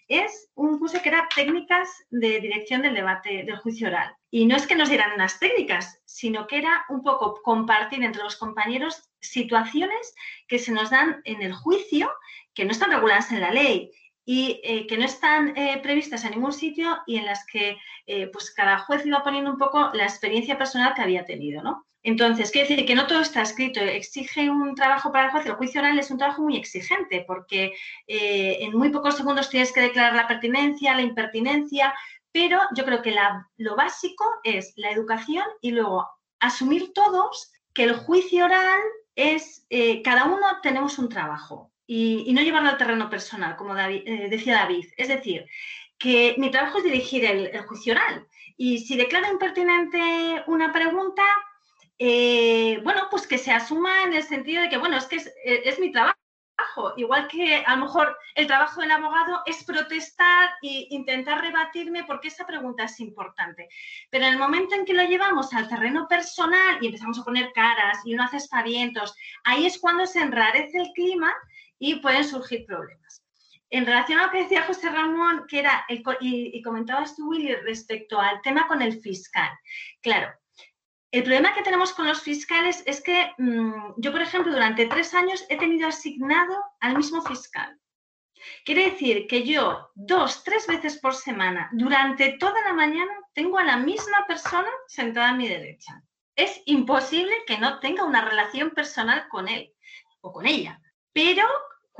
es un curso que era técnicas de dirección del debate del juicio oral. Y no es que nos dieran unas técnicas, sino que era un poco compartir entre los compañeros situaciones que se nos dan en el juicio que no están reguladas en la ley y eh, que no están eh, previstas en ningún sitio y en las que eh, pues cada juez iba poniendo un poco la experiencia personal que había tenido, ¿no? Entonces, quiere decir que no todo está escrito, exige un trabajo para el juez, el juicio oral es un trabajo muy exigente porque en muy pocos segundos tienes que declarar la pertinencia, la impertinencia, pero yo creo que lo básico es la educación y luego asumir todos que el juicio oral es, cada uno tenemos un trabajo y, no llevarlo al terreno personal, como eh, decía David. Es decir, que mi trabajo es dirigir el, juicio oral. Y si declara impertinente una pregunta, eh, bueno, pues que se asuma en el sentido de que, bueno, es que es, es, mi trabajo. Igual que a lo mejor el trabajo del abogado es protestar e intentar rebatirme porque esa pregunta es importante. Pero en el momento en que lo llevamos al terreno personal y empezamos a poner caras y uno hace espavientos, ahí es cuando se enrarece el clima y pueden surgir problemas. En relación a lo que decía José Ramón, que era, el, y, comentabas tú, Willy, respecto al tema con el fiscal. Claro, el problema que tenemos con los fiscales es que mm, yo, por ejemplo, durante tres años he tenido asignado al mismo fiscal. Quiere decir que yo dos, tres veces por semana, durante toda la mañana, tengo a la misma persona sentada a mi derecha. Es imposible que no tenga una relación personal con él o con ella. Pero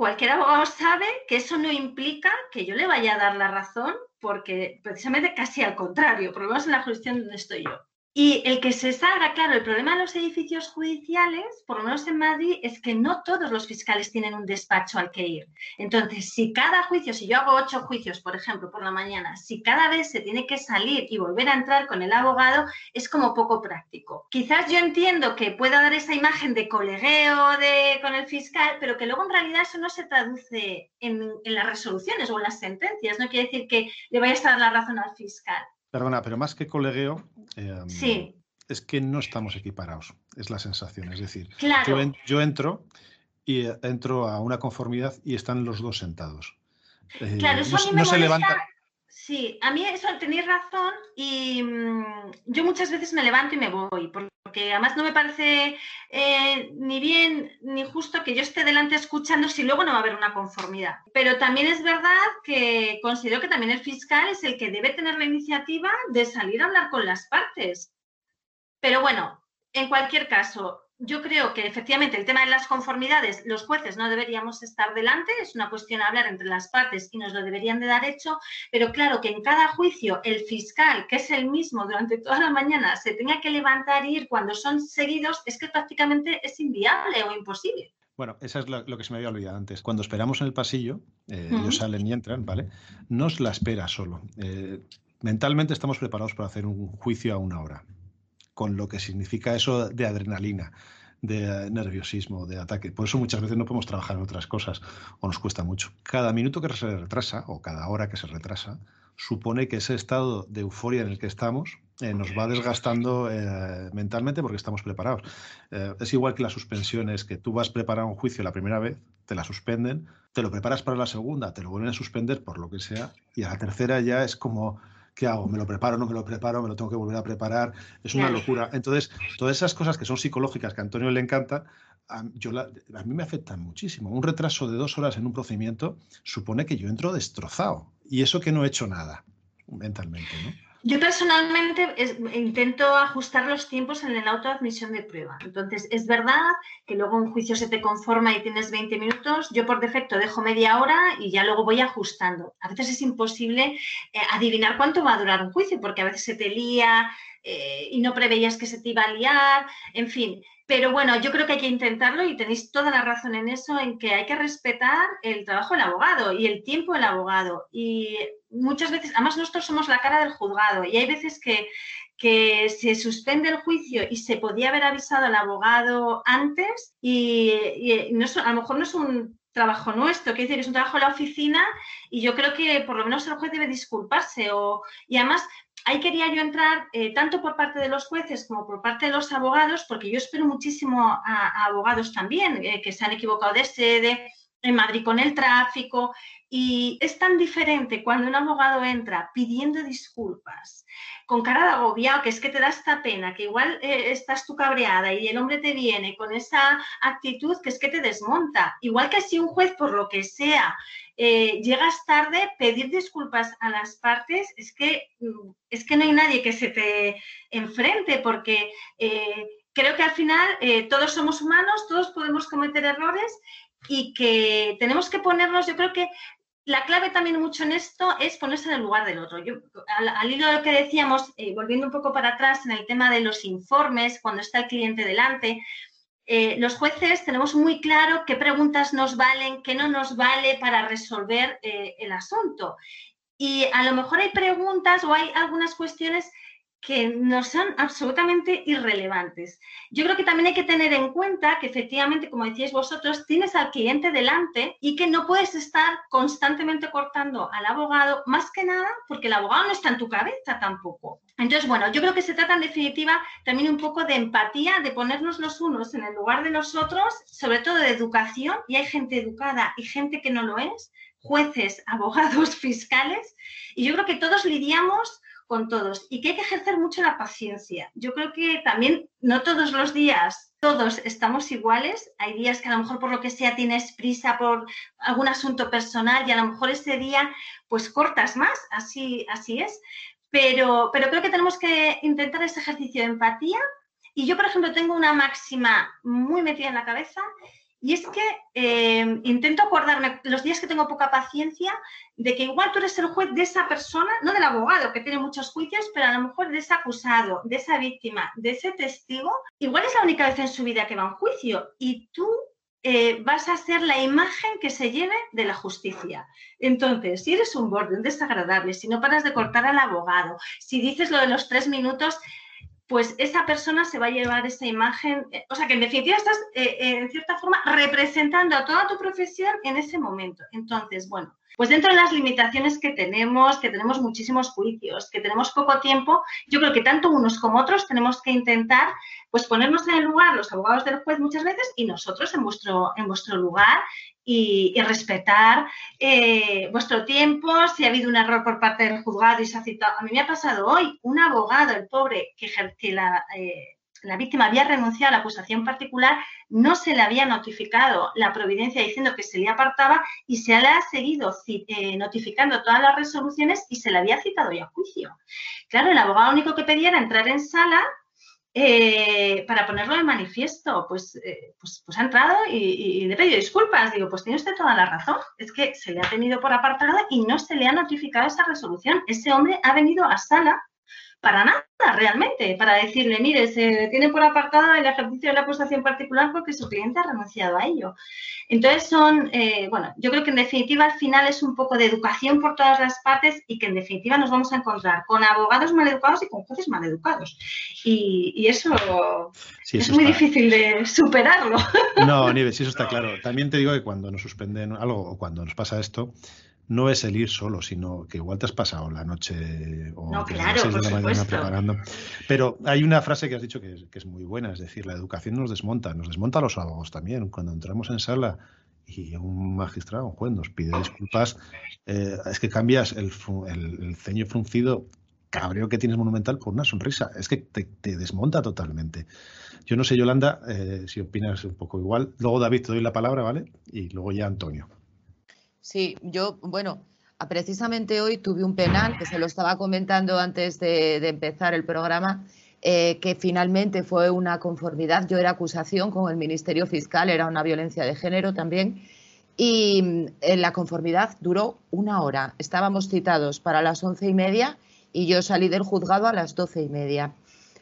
cualquier abogado sabe que eso no implica que yo le vaya a dar la razón, porque precisamente casi al contrario, por lo en la jurisdicción donde estoy yo. Y el que se salga, claro, el problema de los edificios judiciales, por lo menos en Madrid, es que no todos los fiscales tienen un despacho al que ir. Entonces, si cada juicio, si yo hago ocho juicios, por ejemplo, por la mañana, si cada vez se tiene que salir y volver a entrar con el abogado, es como poco práctico. Quizás yo entiendo que pueda dar esa imagen de colegueo de, con el fiscal, pero que luego en realidad eso no se traduce en, las resoluciones o en las sentencias. No quiere decir que le vayas a dar la razón al fiscal. Perdona, pero más que colegueo, em, es que no estamos equiparados, es la sensación. Es decir, yo, entro y eh, entro a una conformidad y están los dos sentados. Eh, claro, eso a mí me se levanta. Sí, a mí eso tenéis razón y mm, yo muchas veces me levanto y me voy, porque además no me parece eh, ni bien ni justo que yo esté delante escuchando si luego no va a haber una conformidad. Pero también es verdad que considero que también el fiscal es el que debe tener la iniciativa de salir a hablar con las partes. Pero bueno, en cualquier caso, yo creo que efectivamente el tema de las conformidades, los jueces no deberíamos estar delante, es una cuestión a hablar entre las partes y nos lo deberían de dar hecho, pero claro que en cada juicio el fiscal, que es el mismo durante toda la mañana, se tenga que levantar e ir cuando son seguidos, es que prácticamente es inviable o imposible. Bueno, eso es lo, que se me había olvidado antes. Cuando esperamos en el pasillo, eh, ellos salen y entran, ¿vale? Nos la espera solo. Eh, mentalmente estamos preparados para hacer un juicio a una hora con lo que significa eso de adrenalina, de nerviosismo, de ataque. Por eso muchas veces no podemos trabajar en otras cosas o nos cuesta mucho. Cada minuto que se retrasa o cada hora que se retrasa supone que ese estado de euforia en el que estamos eh, nos va desgastando eh, mentalmente porque estamos preparados. Eh, es igual que las suspensiones, que tú vas a preparar un juicio la primera vez, te la suspenden, te lo preparas para la segunda, te lo vuelven a suspender por lo que sea, y a la tercera ya es como ¿qué hago? ¿Me lo preparo? ¿No me lo preparo? ¿Me lo tengo que volver a preparar? Es una locura. Entonces, todas esas cosas que son psicológicas que a Antonio le encanta, a, yo a mí me afectan muchísimo. Un retraso de dos horas en un procedimiento supone que yo entro destrozado. Y eso que no he hecho nada mentalmente, ¿no? Yo personalmente intento ajustar los tiempos en la autoadmisión de prueba. Entonces, es verdad que luego un juicio se te conforma y tienes 20 minutos. Yo por defecto dejo media hora y ya luego voy ajustando. A veces es imposible eh, adivinar cuánto va a durar un juicio porque a veces se te lía eh, y no preveías que se te iba a liar. En fin, pero bueno, yo creo que hay que intentarlo y tenéis toda la razón en eso, en que hay que respetar el trabajo del abogado y el tiempo del abogado. Y muchas veces, además nosotros somos la cara del juzgado y hay veces que, que se suspende el juicio y se podía haber avisado al abogado antes y, no a lo mejor no es un trabajo nuestro, quiere decir, es un trabajo de la oficina y yo creo que por lo menos el juez debe disculparse o, y además ahí quería yo entrar eh, tanto por parte de los jueces como por parte de los abogados, porque yo espero muchísimo a, abogados también eh, que se han equivocado de sede en Madrid con el tráfico. Y es tan diferente cuando un abogado entra pidiendo disculpas, con cara de agobiado, que es que te da esta pena, que igual eh, estás tú cabreada y el hombre te viene con esa actitud que es que te desmonta. Igual que si un juez, por lo que sea, eh, llegas tarde, pedir disculpas a las partes, es que, mm, es que no hay nadie que se te enfrente, porque eh, creo que al final eh, todos somos humanos, todos podemos cometer errores y que tenemos que ponernos, yo creo que la clave también mucho en esto es ponerse en el lugar del otro. Al, hilo de lo que decíamos, volviendo un poco para atrás en el tema de los informes, cuando está el cliente delante, eh, los jueces tenemos muy claro qué preguntas nos valen, qué no nos vale para resolver eh, el asunto. Y a lo mejor hay preguntas o hay algunas cuestiones que no son absolutamente irrelevantes. Yo creo que también hay que tener en cuenta que efectivamente, como decíais vosotros, tienes al cliente delante y que no puedes estar constantemente cortando al abogado, más que nada porque el abogado no está en tu cabeza tampoco. Entonces, bueno, yo creo que se trata en definitiva también un poco de empatía, de ponernos los unos en el lugar de los otros, sobre todo de educación, y hay gente educada y gente que no lo es, jueces, abogados, fiscales, y yo creo que todos lidiamos con todos y que hay que ejercer mucho la paciencia. Yo creo que también no todos los días todos estamos iguales. Hay días que a lo mejor por lo que sea tienes prisa por algún asunto personal y a lo mejor ese día pues cortas más, así, así es. Pero, pero creo que tenemos que intentar ese ejercicio de empatía. Y yo, por ejemplo, tengo una máxima muy metida en la cabeza y es que eh, intento acordarme los días que tengo poca paciencia de que igual tú eres el juez de esa persona, no del abogado que tiene muchos juicios, pero a lo mejor de ese acusado, de esa víctima, de ese testigo. Igual es la única vez en su vida que va a un juicio y tú eh, vas a ser la imagen que se lleve de la justicia. Entonces, si eres un borde, un desagradable, si no paras de cortar al abogado, si dices lo de los tres minutos, pues esa persona se va a llevar esa imagen, eh, o sea que en definitiva estás eh, eh, en cierta forma representando a toda tu profesión en ese momento. Entonces, bueno, pues dentro de las limitaciones que tenemos, que tenemos muchísimos juicios, que tenemos poco tiempo, yo creo que tanto unos como otros tenemos que intentar pues ponernos en el lugar, los abogados del juez muchas veces, y nosotros en vuestro, en vuestro lugar y, respetar eh, vuestro tiempo, si ha habido un error por parte del juzgado y se ha citado. A mí me ha pasado hoy un abogado, el pobre, que, que la, eh, la víctima había renunciado a la acusación particular, no se le había notificado la providencia diciendo que se le apartaba y se le ha seguido eh, notificando todas las resoluciones y se le había citado ya a juicio. Claro, el abogado único que pedía era entrar en sala eh, para ponerlo de manifiesto. Pues, eh, pues, pues, ha entrado y, le he pedido disculpas. Digo, pues tiene usted toda la razón. Es que se le ha tenido por apartado y no se le ha notificado esa resolución. Ese hombre ha venido a sala para nada realmente, para decirle, mire, se tiene por apartado el ejercicio de la acusación particular porque su cliente ha renunciado a ello. Entonces son, eh, bueno, yo creo que en definitiva al final es un poco de educación por todas las partes y que en definitiva nos vamos a encontrar con abogados mal educados y con jueces mal educados. Y, eso, es muy difícil de superarlo. No, Nieves, eso está claro. También te digo que cuando nos suspenden algo o cuando nos pasa esto, no es el ir solo, sino que igual te has pasado la noche o no, claro, de la mañana preparando. Pero hay una frase que has dicho que es, muy buena, es decir, la educación nos desmonta, nos desmonta a los abogados también. Cuando entramos en sala y un magistrado, un juez nos pide disculpas, eh, es que cambias el, ceño fruncido cabreo que tienes monumental por una sonrisa. Es que te, desmonta totalmente. Yo no sé, Yolanda, eh, si opinas un poco igual. Luego, David, te doy la palabra, ¿vale? Y luego ya Antonio. Sí, yo, bueno, precisamente hoy tuve un penal, que se lo estaba comentando antes de, empezar el programa, eh, que finalmente fue una conformidad. Yo era acusación con el Ministerio Fiscal, era una violencia de género también. Y eh, la conformidad duró una hora. Estábamos citados para las once y media y yo salí del juzgado a las doce y media.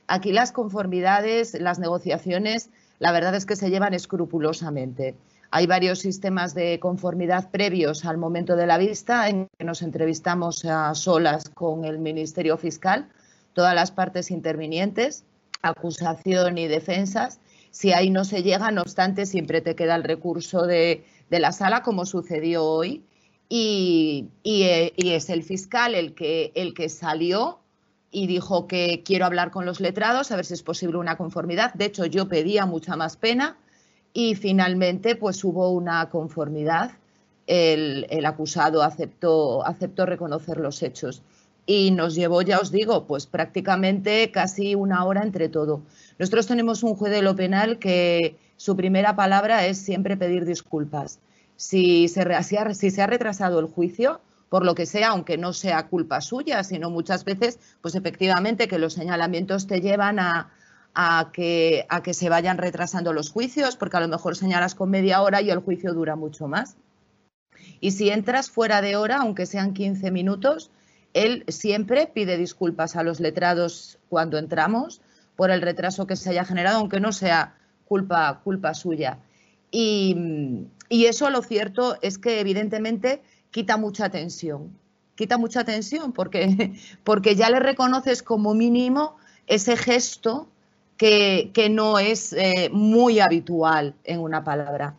Aquí las conformidades, las negociaciones, la verdad es que se llevan escrupulosamente. Hay varios sistemas de conformidad previos al momento de la vista en que nos entrevistamos a solas con el Ministerio Fiscal, todas las partes intervinientes, acusación y defensas. Si ahí no se llega, no obstante, siempre te queda el recurso de, la sala, como sucedió hoy, y, eh, y, es el fiscal el que, el que salió y dijo que quiero hablar con los letrados, a ver si es posible una conformidad. De hecho, yo pedía mucha más pena y finalmente pues hubo una conformidad. El, acusado aceptó, aceptó reconocer los hechos y nos llevó, ya os digo, pues prácticamente casi una hora entre todo. Nosotros tenemos un juez de lo penal que su primera palabra es siempre pedir disculpas. Si se, si se ha retrasado el juicio, por lo que sea, aunque no sea culpa suya, sino muchas veces, pues efectivamente que los señalamientos te llevan a, a que, a que se vayan retrasando los juicios, porque a lo mejor señalas con media hora y el juicio dura mucho más. Y si entras fuera de hora, aunque sean 15 minutos, él siempre pide disculpas a los letrados cuando entramos por el retraso que se haya generado, aunque no sea culpa, culpa suya. Y, y eso lo cierto es que evidentemente quita mucha tensión. Quita mucha tensión porque, porque ya le reconoces como mínimo ese gesto que, no es eh, muy habitual en una palabra.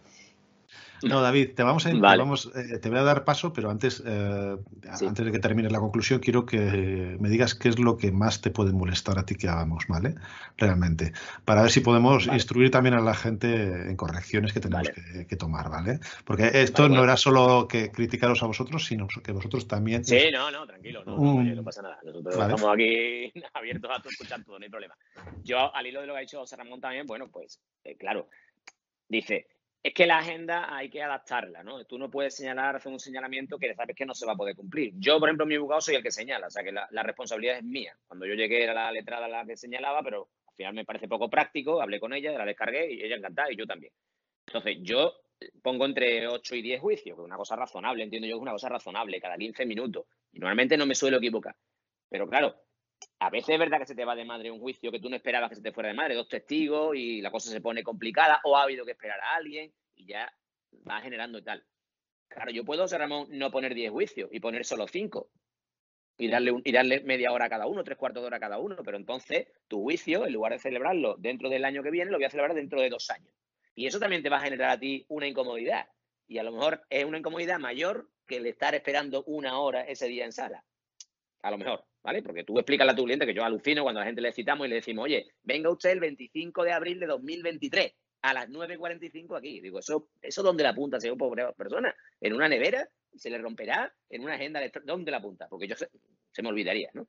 No, David, te vamos a vamos, eh, te voy a dar paso, pero antes, eh, antes de que termine la conclusión, quiero que me digas qué es lo que más te puede molestar a ti que hagamos, ¿vale? Realmente. Para ver si podemos instruir también a la gente en correcciones que tenemos que, tomar, ¿vale? Porque esto no era solo que criticaros a vosotros, sino que vosotros también. Sí, no, no, tranquilo, no, pasa nada. Nosotros estamos aquí abiertos a escuchar todo, no hay problema. Yo, al hilo de lo que ha dicho José Ramón también, bueno, pues, eh, claro, dice es que la agenda hay que adaptarla, ¿no? Tú no puedes señalar, hacer un señalamiento que sabes que no se va a poder cumplir. Yo, por ejemplo, en mi abogado soy el que señala, o sea que la, responsabilidad es mía. Cuando yo llegué era la letrada la que señalaba, pero al final me parece poco práctico, hablé con ella, la descargué y ella encantada y yo también. Entonces, yo pongo entre 8 y 10 juicios, que es una cosa razonable, entiendo yo que es una cosa razonable, cada 15 minutos. Y normalmente no me suelo equivocar. Pero claro, a veces es verdad que se te va de madre un juicio que tú no esperabas que se te fuera de madre, dos testigos y la cosa se pone complicada o ha habido que esperar a alguien y ya va generando y tal. Claro, yo puedo, Ramón, no poner 10 juicios y poner solo 5 y darle, y darle media hora a cada uno, tres cuartos de hora a cada uno, pero entonces tu juicio, en lugar de celebrarlo dentro del año que viene, lo voy a celebrar dentro de dos años. Y eso también te va a generar a ti una incomodidad. Y a lo mejor es una incomodidad mayor que el estar esperando una hora ese día en sala. A lo mejor. ¿Vale? Porque tú explicas a tu cliente que yo alucino cuando a la gente le citamos y le decimos, oye, venga usted el 25 de abril de 2023 a las 9.45 aquí. Digo, ¿eso, eso dónde la apunta, señor pobre persona? ¿En una nevera? ¿Se le romperá? ¿En una agenda? De... ¿Dónde la apunta? Porque yo se, me olvidaría, ¿no?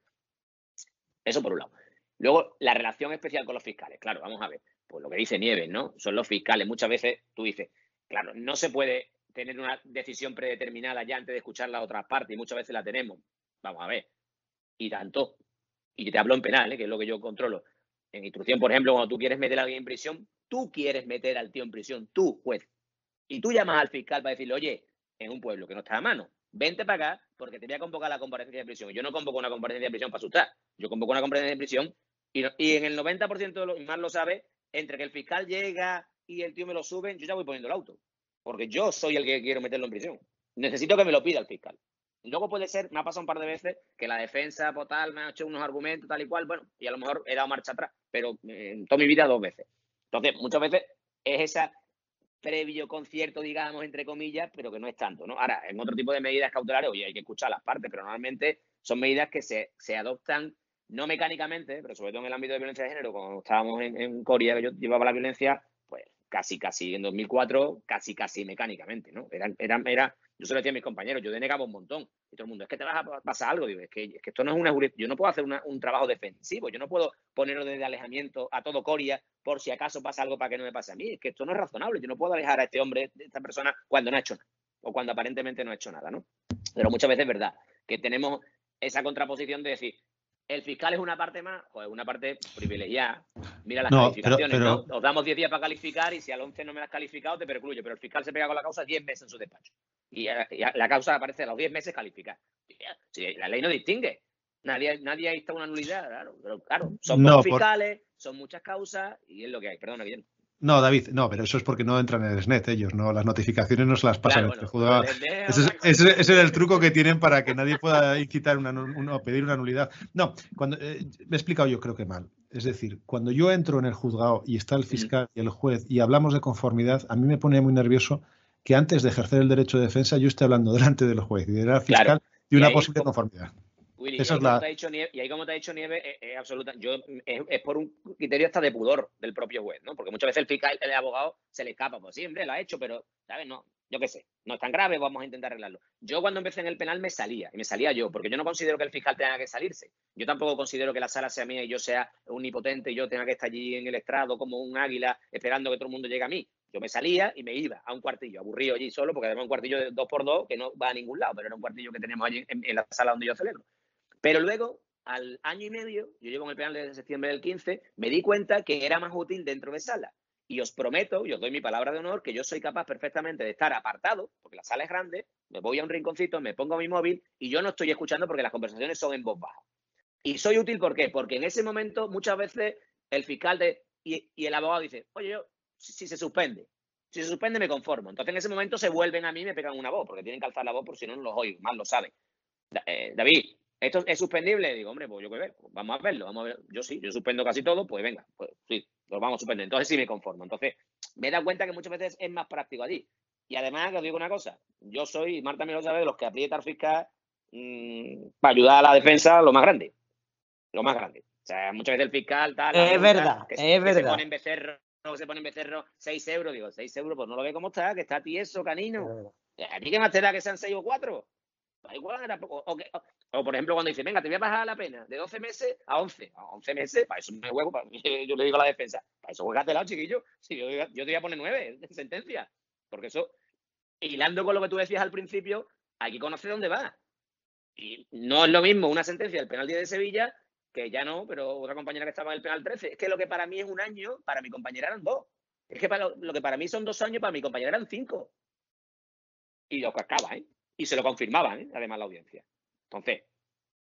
Eso por un lado. Luego, la relación especial con los fiscales. Claro, vamos a ver. Pues lo que dice Nieves, ¿no? Son los fiscales. Muchas veces tú dices, claro, no se puede tener una decisión predeterminada ya antes de escuchar la otra parte y muchas veces la tenemos. Vamos a ver y tanto, y te hablo en penal, ¿eh? que es lo que yo controlo, En instrucción, por ejemplo, cuando tú quieres meter a alguien en prisión, tú quieres meter al tío en prisión, tú, juez. Y tú llamas al fiscal para decirle, oye, en un pueblo que no está a mano, vente para acá porque te voy a convocar la comparecencia de prisión. Yo no convoco una comparecencia de prisión para asustar, yo convoco una comparecencia de prisión y, y en el 90% de los, más lo sabe, entre que el fiscal llega y el tío me lo sube, yo ya voy poniendo el auto. Porque yo soy el que quiero meterlo en prisión. Necesito que me lo pida el fiscal. Luego puede ser, me ha pasado un par de veces que la defensa por tal me ha hecho unos argumentos tal y cual, bueno, y a lo mejor he dado marcha atrás, pero eh, en toda mi vida dos veces. Entonces, muchas veces es esa previo concierto, digamos, entre comillas, pero que no es tanto, ¿no? Ahora, en otro tipo de medidas cautelares, oye, hay que escuchar las partes, pero normalmente son medidas que se, se adoptan no mecánicamente, pero sobre todo en el ámbito de violencia de género, cuando estábamos en, en Corea, que yo llevaba la violencia, pues casi, casi en 2004, casi, casi mecánicamente, ¿no? Era, era, era, yo se lo decía a mis compañeros, yo denegaba un montón. Y todo el mundo, es que te vas a pasar algo. Digo, es que, es que esto no es una yo no puedo hacer un trabajo defensivo, yo no puedo ponerlo desde alejamiento a todo Coria por si acaso pasa algo para que no me pase a mí. Es que esto no es razonable. Yo no puedo alejar a este hombre, a esta persona, cuando no ha hecho nada. O cuando aparentemente no ha hecho nada, ¿no? Pero muchas veces es verdad que tenemos esa contraposición de decir, el fiscal es una parte más, joder, una parte privilegiada. Mira las No, calificaciones, pero- ¿no? Os damos 10 días para calificar y si al 11 no me las has calificado, te percluye. Pero el fiscal se pega con la causa 10 meses en su despacho. Y, a- la causa aparece a los 10 meses calificar. Si la ley no distingue. Nadie, nadie ha visto una nulidad, claro. Pero claro, son No, por- fiscales, son muchas causas y es lo que hay. Perdona, Guillermo. No, David, no, pero eso es porque no entran en el SNET ellos, ¿no? Las notificaciones no se las pasan Claro, entre bueno, Ese es, ese- es el truco que tienen para que nadie pueda incitar una, una- o pedir una nulidad. No, cuando eh, me he explicado yo creo que mal. Es decir, cuando yo entro en el juzgado y está el fiscal y el juez y hablamos de conformidad, a mí me pone muy nervioso que antes de ejercer el derecho de defensa yo esté hablando delante del juez y del fiscal Claro. de Y una posible conformidad. Willy, Esa y, ahí es la- te ha dicho Nieve, y ahí como te ha dicho Nieve, es, es absoluta. Yo, es, es por un criterio hasta de pudor del propio juez, ¿no? Porque muchas veces el fiscal, el abogado, se le escapa. Pues sí, hombre, lo ha hecho, pero, ¿sabes? No, yo qué sé, no es tan grave, vamos a intentar arreglarlo. Yo cuando empecé en el penal me salía, y me salía yo, porque yo no considero que el fiscal tenga que salirse. Yo tampoco considero que la sala sea mía y yo sea un impotente y yo tenga que estar allí en el estrado como un águila esperando que todo el mundo llegue a mí. Yo me salía y me iba a un cuartillo, aburrido allí solo, porque además un cuartillo de dos por dos que no va a ningún lado, pero era un cuartillo que tenemos allí en, en la sala donde yo celebro. Pero luego, al año y medio, yo llevo en el penal desde septiembre del 15, me di cuenta que era más útil dentro de sala. Y os prometo, y os doy mi palabra de honor, que yo soy capaz perfectamente de estar apartado, porque la sala es grande, me voy a un rinconcito, me pongo mi móvil y yo no estoy escuchando porque las conversaciones son en voz baja. Y soy útil, ¿por qué? Porque en ese momento muchas veces el fiscal y, el abogado dice, oye, yo, si, se suspende, si se suspende me conformo. Entonces en ese momento se vuelven a mí y me pegan una voz, porque tienen que alzar la voz por si no, los oigo, más lo saben. Eh, David, ¿esto es suspendible? Digo, hombre, pues yo qué ver, pues vamos a verlo, vamos a ver. Yo sí, yo suspendo casi todo, pues venga, pues sí, lo vamos a suspender. Entonces sí me conformo. Entonces me he dado cuenta que muchas veces es más práctico allí. Y además, os digo una cosa, yo soy, Marta me lo sabe, de los que aprieta al fiscal mm, para ayudar a la defensa lo más grande. Lo más grande. O sea, muchas veces el fiscal tal. Es verdad, que, es que se verdad. pone en becerro, se pone en becerro 6 euros. Digo, 6 euros, pues no lo ve como está, que está tieso, canino. ¿A ti qué más te da que sean 6 o 4? Igual, tampoco. O, que- o- o, por ejemplo, cuando dice, venga, te voy a bajar la pena de 12 meses a 11. A 11 meses, para eso me juego, para, yo le digo a la defensa, para eso juegatela, chiquillo. Si yo, yo te voy a poner 9 en sentencia. Porque eso, hilando con lo que tú decías al principio, hay que conocer dónde va. Y no es lo mismo una sentencia del penal 10 de Sevilla, que ya no, pero otra compañera que estaba en el penal 13. Es que lo que para mí es un año, para mi compañera eran dos. Es que para lo, lo que para mí son dos años, para mi compañera eran cinco. Y lo cascaba, ¿eh? Y se lo confirmaban, ¿eh? Además, la audiencia. Entonces,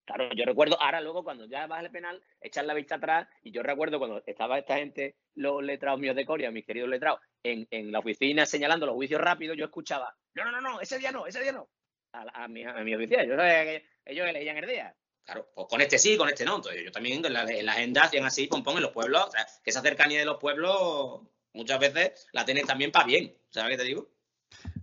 claro, yo recuerdo, ahora luego cuando ya vas al penal, echar la vista atrás, y yo recuerdo cuando estaba esta gente, los letrados míos de Coria, mis queridos letrados, en, en la oficina señalando los juicios rápidos, yo escuchaba, no, no, no, no, ese día no, ese día no. A, la- a mi, a mi oficina, yo sabía que ellos leían el día. Claro, pues con este sí, con este no. Entonces yo también en la, en la agenda hacían así, pon, pon en los pueblos, o sea, que esa cercanía de los pueblos muchas veces la tienes también para bien, ¿sabes qué te digo?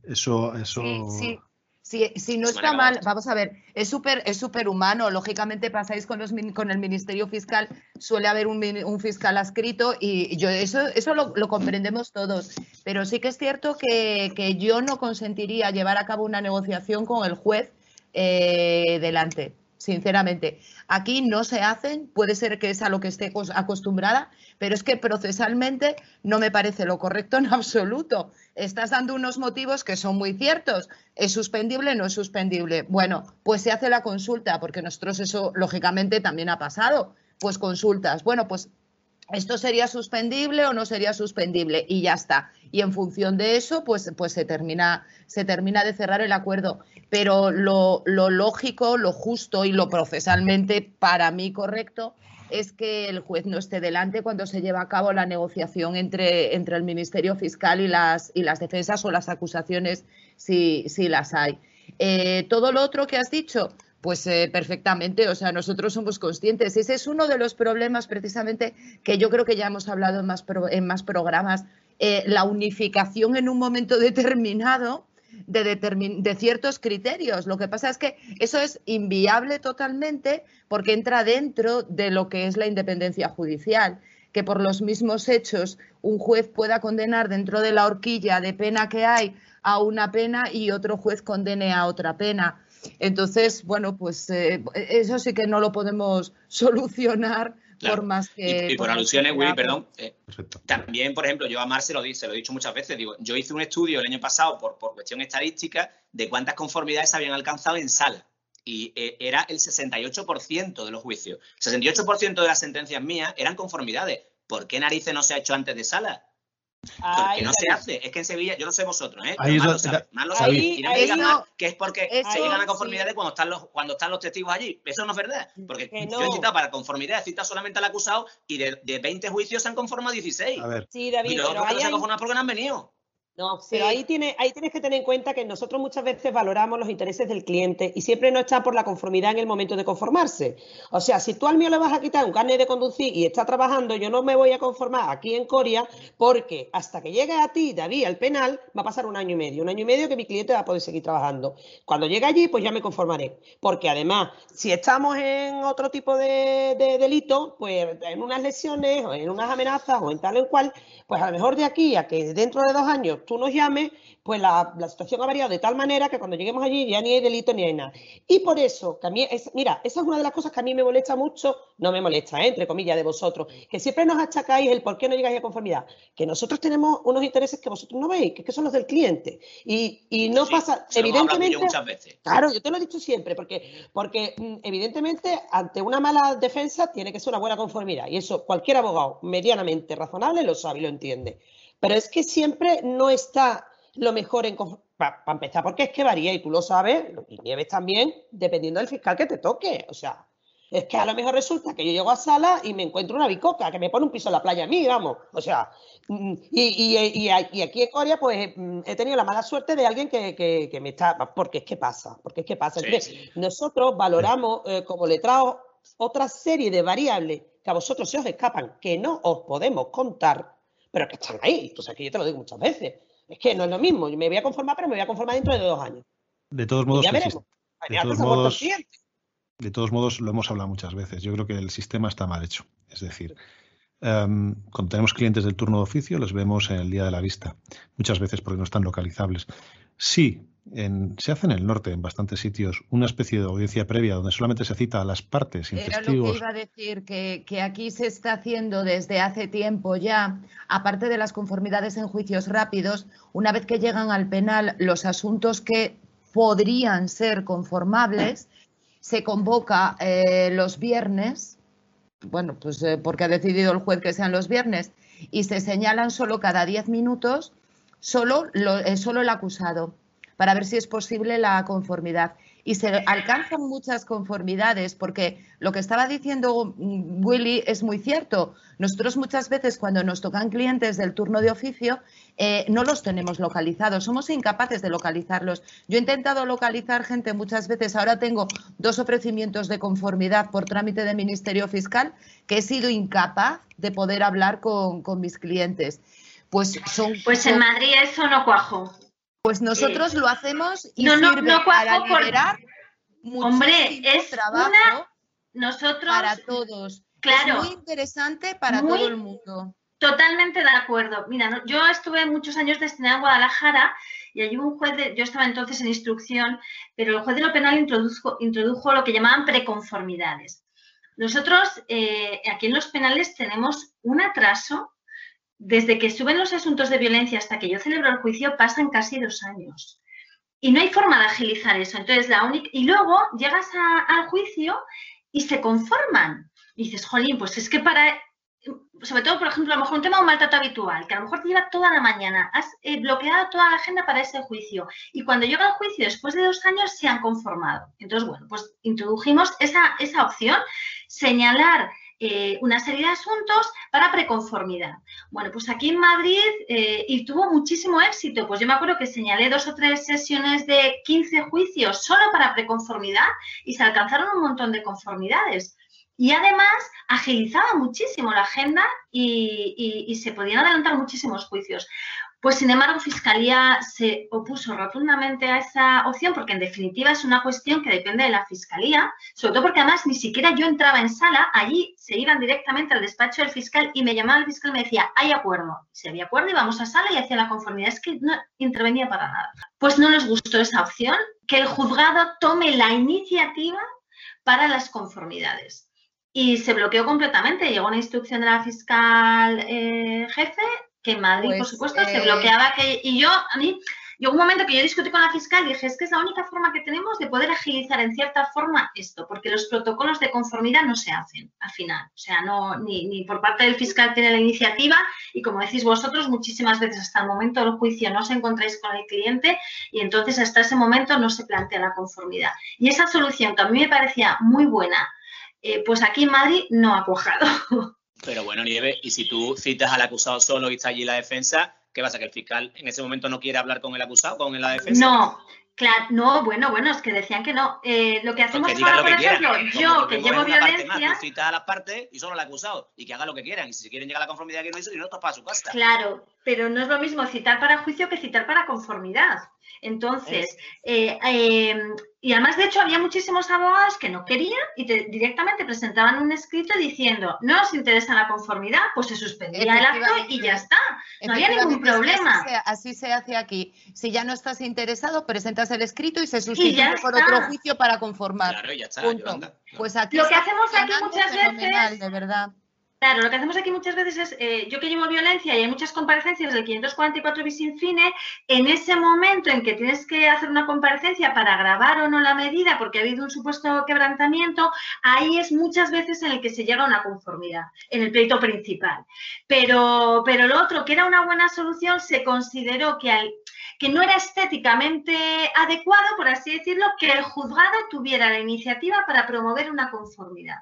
Eso, eso. Sí, sí. Si, si no está mal, vamos a ver, es súper es humano. Lógicamente pasáis con, los, con el Ministerio Fiscal, suele haber un, un fiscal adscrito y yo eso, eso lo, lo comprendemos todos. Pero sí que es cierto que, que yo no consentiría llevar a cabo una negociación con el juez eh, delante, sinceramente. Aquí no se hacen, puede ser que es a lo que esté cos- acostumbrada, pero es que procesalmente no me parece lo correcto en absoluto. Estás dando unos motivos que son muy ciertos. ¿Es suspendible? ¿No es suspendible? Bueno, pues se hace la consulta, porque nosotros eso lógicamente también ha pasado. Pues consultas. Bueno, pues esto sería suspendible o no sería suspendible y ya está. Y en función de eso, pues, pues se, termina, se termina de cerrar el acuerdo. Pero lo, lo lógico, lo justo y lo procesalmente para mí correcto es que el juez no esté delante cuando se lleva a cabo la negociación entre, entre el Ministerio Fiscal y las, y las defensas o las acusaciones, si, si las hay. Eh, todo lo otro que has dicho, pues eh, perfectamente, o sea, nosotros somos conscientes. Ese es uno de los problemas precisamente que yo creo que ya hemos hablado en más, en más programas, eh, la unificación en un momento determinado de, de, ciertos criterios. Lo que pasa es que eso es inviable totalmente porque entra dentro de lo que es la independencia judicial que por los mismos hechos un juez pueda condenar dentro de la horquilla de pena que hay a una pena y otro juez condene a otra pena. Entonces, bueno, pues eh, eso sí que no lo podemos solucionar por más que... Y, por, alusiones, Willy, perdón. Eh, también, por ejemplo, yo a Mar se lo, se lo he dicho muchas veces, digo, yo hice un estudio el año pasado por, por cuestión estadística de cuántas conformidades habían alcanzado en sala y eh, era el 68% de los juicios. El 68% de las sentencias mías eran conformidades. ¿Por qué narices no se ha hecho antes de sala? Porque no se hace. Es que en Sevilla, yo no sé vosotros, ¿eh? Ahí más, lo sabe, Y no me digan más que es porque se llegan a conformidades cuando están los cuando están los testigos allí. Eso no es verdad. Porque yo he citado para conformidad, he citado solamente al acusado y de, de 20 juicios se han conformado 16. A ver. Sí, David, y los otros se han conformado porque no han venido. No, pero ahí, tiene, ahí tienes que tener en cuenta que nosotros muchas veces valoramos los intereses del cliente y siempre no está por la conformidad en el momento de conformarse. O sea, si tú al mío le vas a quitar un carnet de conducir y está trabajando, yo no me voy a conformar aquí en Coria porque hasta que llegue a ti, David, al penal, va a pasar un año y medio. Un año y medio que mi cliente va a poder seguir trabajando. Cuando llegue allí, pues ya me conformaré. Porque además, si estamos en otro tipo de, de delito, pues en unas lesiones o en unas amenazas o en tal en cual, pues a lo mejor de aquí a que dentro de dos años tú nos llames, pues la, situación ha variado de tal manera que cuando lleguemos allí ya ni hay delito ni hay nada. Y por eso, que a mí es, mira, esa es una de las cosas que a mí me molesta mucho, no me molesta, ¿eh? entre comillas, de vosotros, que siempre nos achacáis el por qué no llegáis a conformidad, que nosotros tenemos unos intereses que vosotros no veis, que, son los del cliente. Y, no pasa, evidentemente, muchas veces. claro, yo te lo he dicho siempre, porque, porque mm, evidentemente ante una mala defensa tiene que ser una buena conformidad, y eso cualquier abogado medianamente razonable lo sabe y lo entiende. Pero es que siempre no está lo mejor en... Para empezar, porque es que varía, y tú lo sabes, y Nieves también, dependiendo del fiscal que te toque. O sea, es que a lo mejor resulta que yo llego a sala y me encuentro una bicoca que me pone un piso en la playa a mí, vamos. O sea, mm, y, aquí en Corea, pues mm, he tenido la mala suerte de alguien que, me está. Porque es que pasa, porque es que pasa. nosotros valoramos eh, como letrados otra serie de variables que a vosotros se os escapan, que no os podemos contar pero que están ahí. O sea, que yo te lo digo muchas veces. Es que no es lo mismo. Yo me voy a conformar, pero me voy a conformar dentro de dos años. De todos modos, ya veremos. De todos modos, de todos modos, lo hemos hablado muchas veces. Yo creo que el sistema está mal hecho. Es decir, em, cuando tenemos clientes del turno de oficio, los vemos en el día de la vista, muchas veces porque no están localizables. Sí, se hace en el norte, en bastantes sitios, una especie de audiencia previa donde solamente se cita a las partes sin Era lo que iba a decir, que, que, aquí se está haciendo desde hace tiempo ya, aparte de las conformidades en juicios rápidos, una vez que llegan al penal los asuntos que podrían ser conformables, se convoca eh, los viernes, bueno, pues eh, porque ha decidido el juez que sean los viernes, y se señalan solo cada diez minutos solo, lo, eh, solo el acusado para ver si es posible la conformidad. Y se alcanzan muchas conformidades, porque lo que estaba diciendo mm, Willy es muy cierto. Nosotros muchas veces cuando nos tocan clientes del turno de oficio, eh, no los tenemos localizados, somos incapaces de localizarlos. Yo he intentado localizar gente muchas veces, ahora tengo dos ofrecimientos de conformidad por trámite de Ministerio Fiscal, que he sido incapaz de poder hablar con, con mis clientes. Pues, son, pues en Madrid eso no cuajo. Pues nosotros lo hacemos y no, no, no para liberar Hombre, es trabajo una... nosotros para todos. Claro. Es muy interesante para todo el mundo. Totalmente de acuerdo. Mira, yo estuve muchos años destinada en Guadalajara y allí un juez, de, yo estaba entonces en instrucción, pero el juez de lo penal introdujo, introdujo lo que llamaban preconformidades. Nosotros eh, aquí en los penales tenemos un atraso desde que suben los asuntos de violencia hasta que yo celebro el juicio pasan casi dos años. Y no hay forma de agilizar eso. Entonces, la única... Y luego llegas al juicio y se conforman. Y dices, jolín, pues es que para sobre todo, por ejemplo, a lo mejor un tema de un maltrato habitual, que a lo mejor te lleva toda la mañana, has eh, bloqueado toda la agenda para ese juicio y cuando llega el juicio después de dos años se han conformado. Entonces, bueno, pues introdujimos esa, esa opción, señalar eh, una serie de asuntos para preconformidad. Bueno, pues aquí en Madrid, eh, y tuvo muchísimo éxito, pues yo me acuerdo que señalé dos o tres sesiones de 15 juicios solo para preconformidad y se alcanzaron un montón de conformidades. Y además agilizaba muchísimo la agenda y, se podían adelantar muchísimos juicios. Pues sin embargo, Fiscalía se opuso rotundamente a esa opción porque en definitiva es una cuestión que depende de la Fiscalía, sobre todo porque además ni siquiera yo entraba en sala, allí se iban directamente al despacho del fiscal y me llamaba el fiscal y me decía, hay acuerdo. Si había acuerdo íbamos a sala y hacía la conformidad, es que no intervenía para nada. Pues no les gustó esa opción, que el juzgado tome la iniciativa para las conformidades y se bloqueó completamente. Llegó una instrucción de la fiscal eh, jefe que en Madrid, por pues, supuesto, se eh, bloqueaba. Que, y yo, a mí, llegó un momento que yo discutí con la fiscal y dije, es que es la única forma que tenemos de poder agilizar en cierta forma esto, porque los protocolos de conformidad no se hacen al final. O sea, no, ni, ni por parte del fiscal tiene la iniciativa y como decís vosotros, muchísimas veces hasta el momento del juicio no os encontráis con el cliente y entonces hasta ese momento no se plantea la conformidad. Y esa solución que a mí me parecía muy buena, eh, pues aquí en Madrid no ha cuajado. Pero bueno, Nieve, y si tú citas al acusado solo y está allí la defensa, ¿qué pasa? ¿Que el fiscal en ese momento no quiere hablar con el acusado, con la defensa? No, claro, no, bueno, bueno, es que decían que no. Eh, lo que hacemos ahora, por ejemplo, yo que llevo violencia. tú citas a las partes y solo al acusado, y que haga lo que quieran. Y si quieren llegar a la conformidad que no hizo, y no, para su casa. Claro, pero no es lo mismo citar para juicio que citar para conformidad. Entonces, eh, eh, y además, de hecho, había muchísimos abogados que no querían y directamente presentaban un escrito diciendo, no os interesa la conformidad, pues se suspendía el acto y ya está. No había ningún problema. Así se, hace aquí. Si ya no estás interesado, presentas el escrito y se sustituye por otro juicio para conformar. Claro, ya está. Pues aquí lo que hacemos aquí muchas veces... De verdad. Claro, lo que hacemos aquí muchas veces es, eh, yo que llevo violencia y hay muchas comparecencias del 544 bis fine, en ese momento en que tienes que hacer una comparecencia para grabar o no la medida porque ha habido un supuesto quebrantamiento, ahí es muchas veces en el que se llega a una conformidad, en el pleito principal. Pero, pero lo otro, que era una buena solución, se consideró que, al, que no era estéticamente adecuado, por así decirlo, que el juzgado tuviera la iniciativa para promover una conformidad.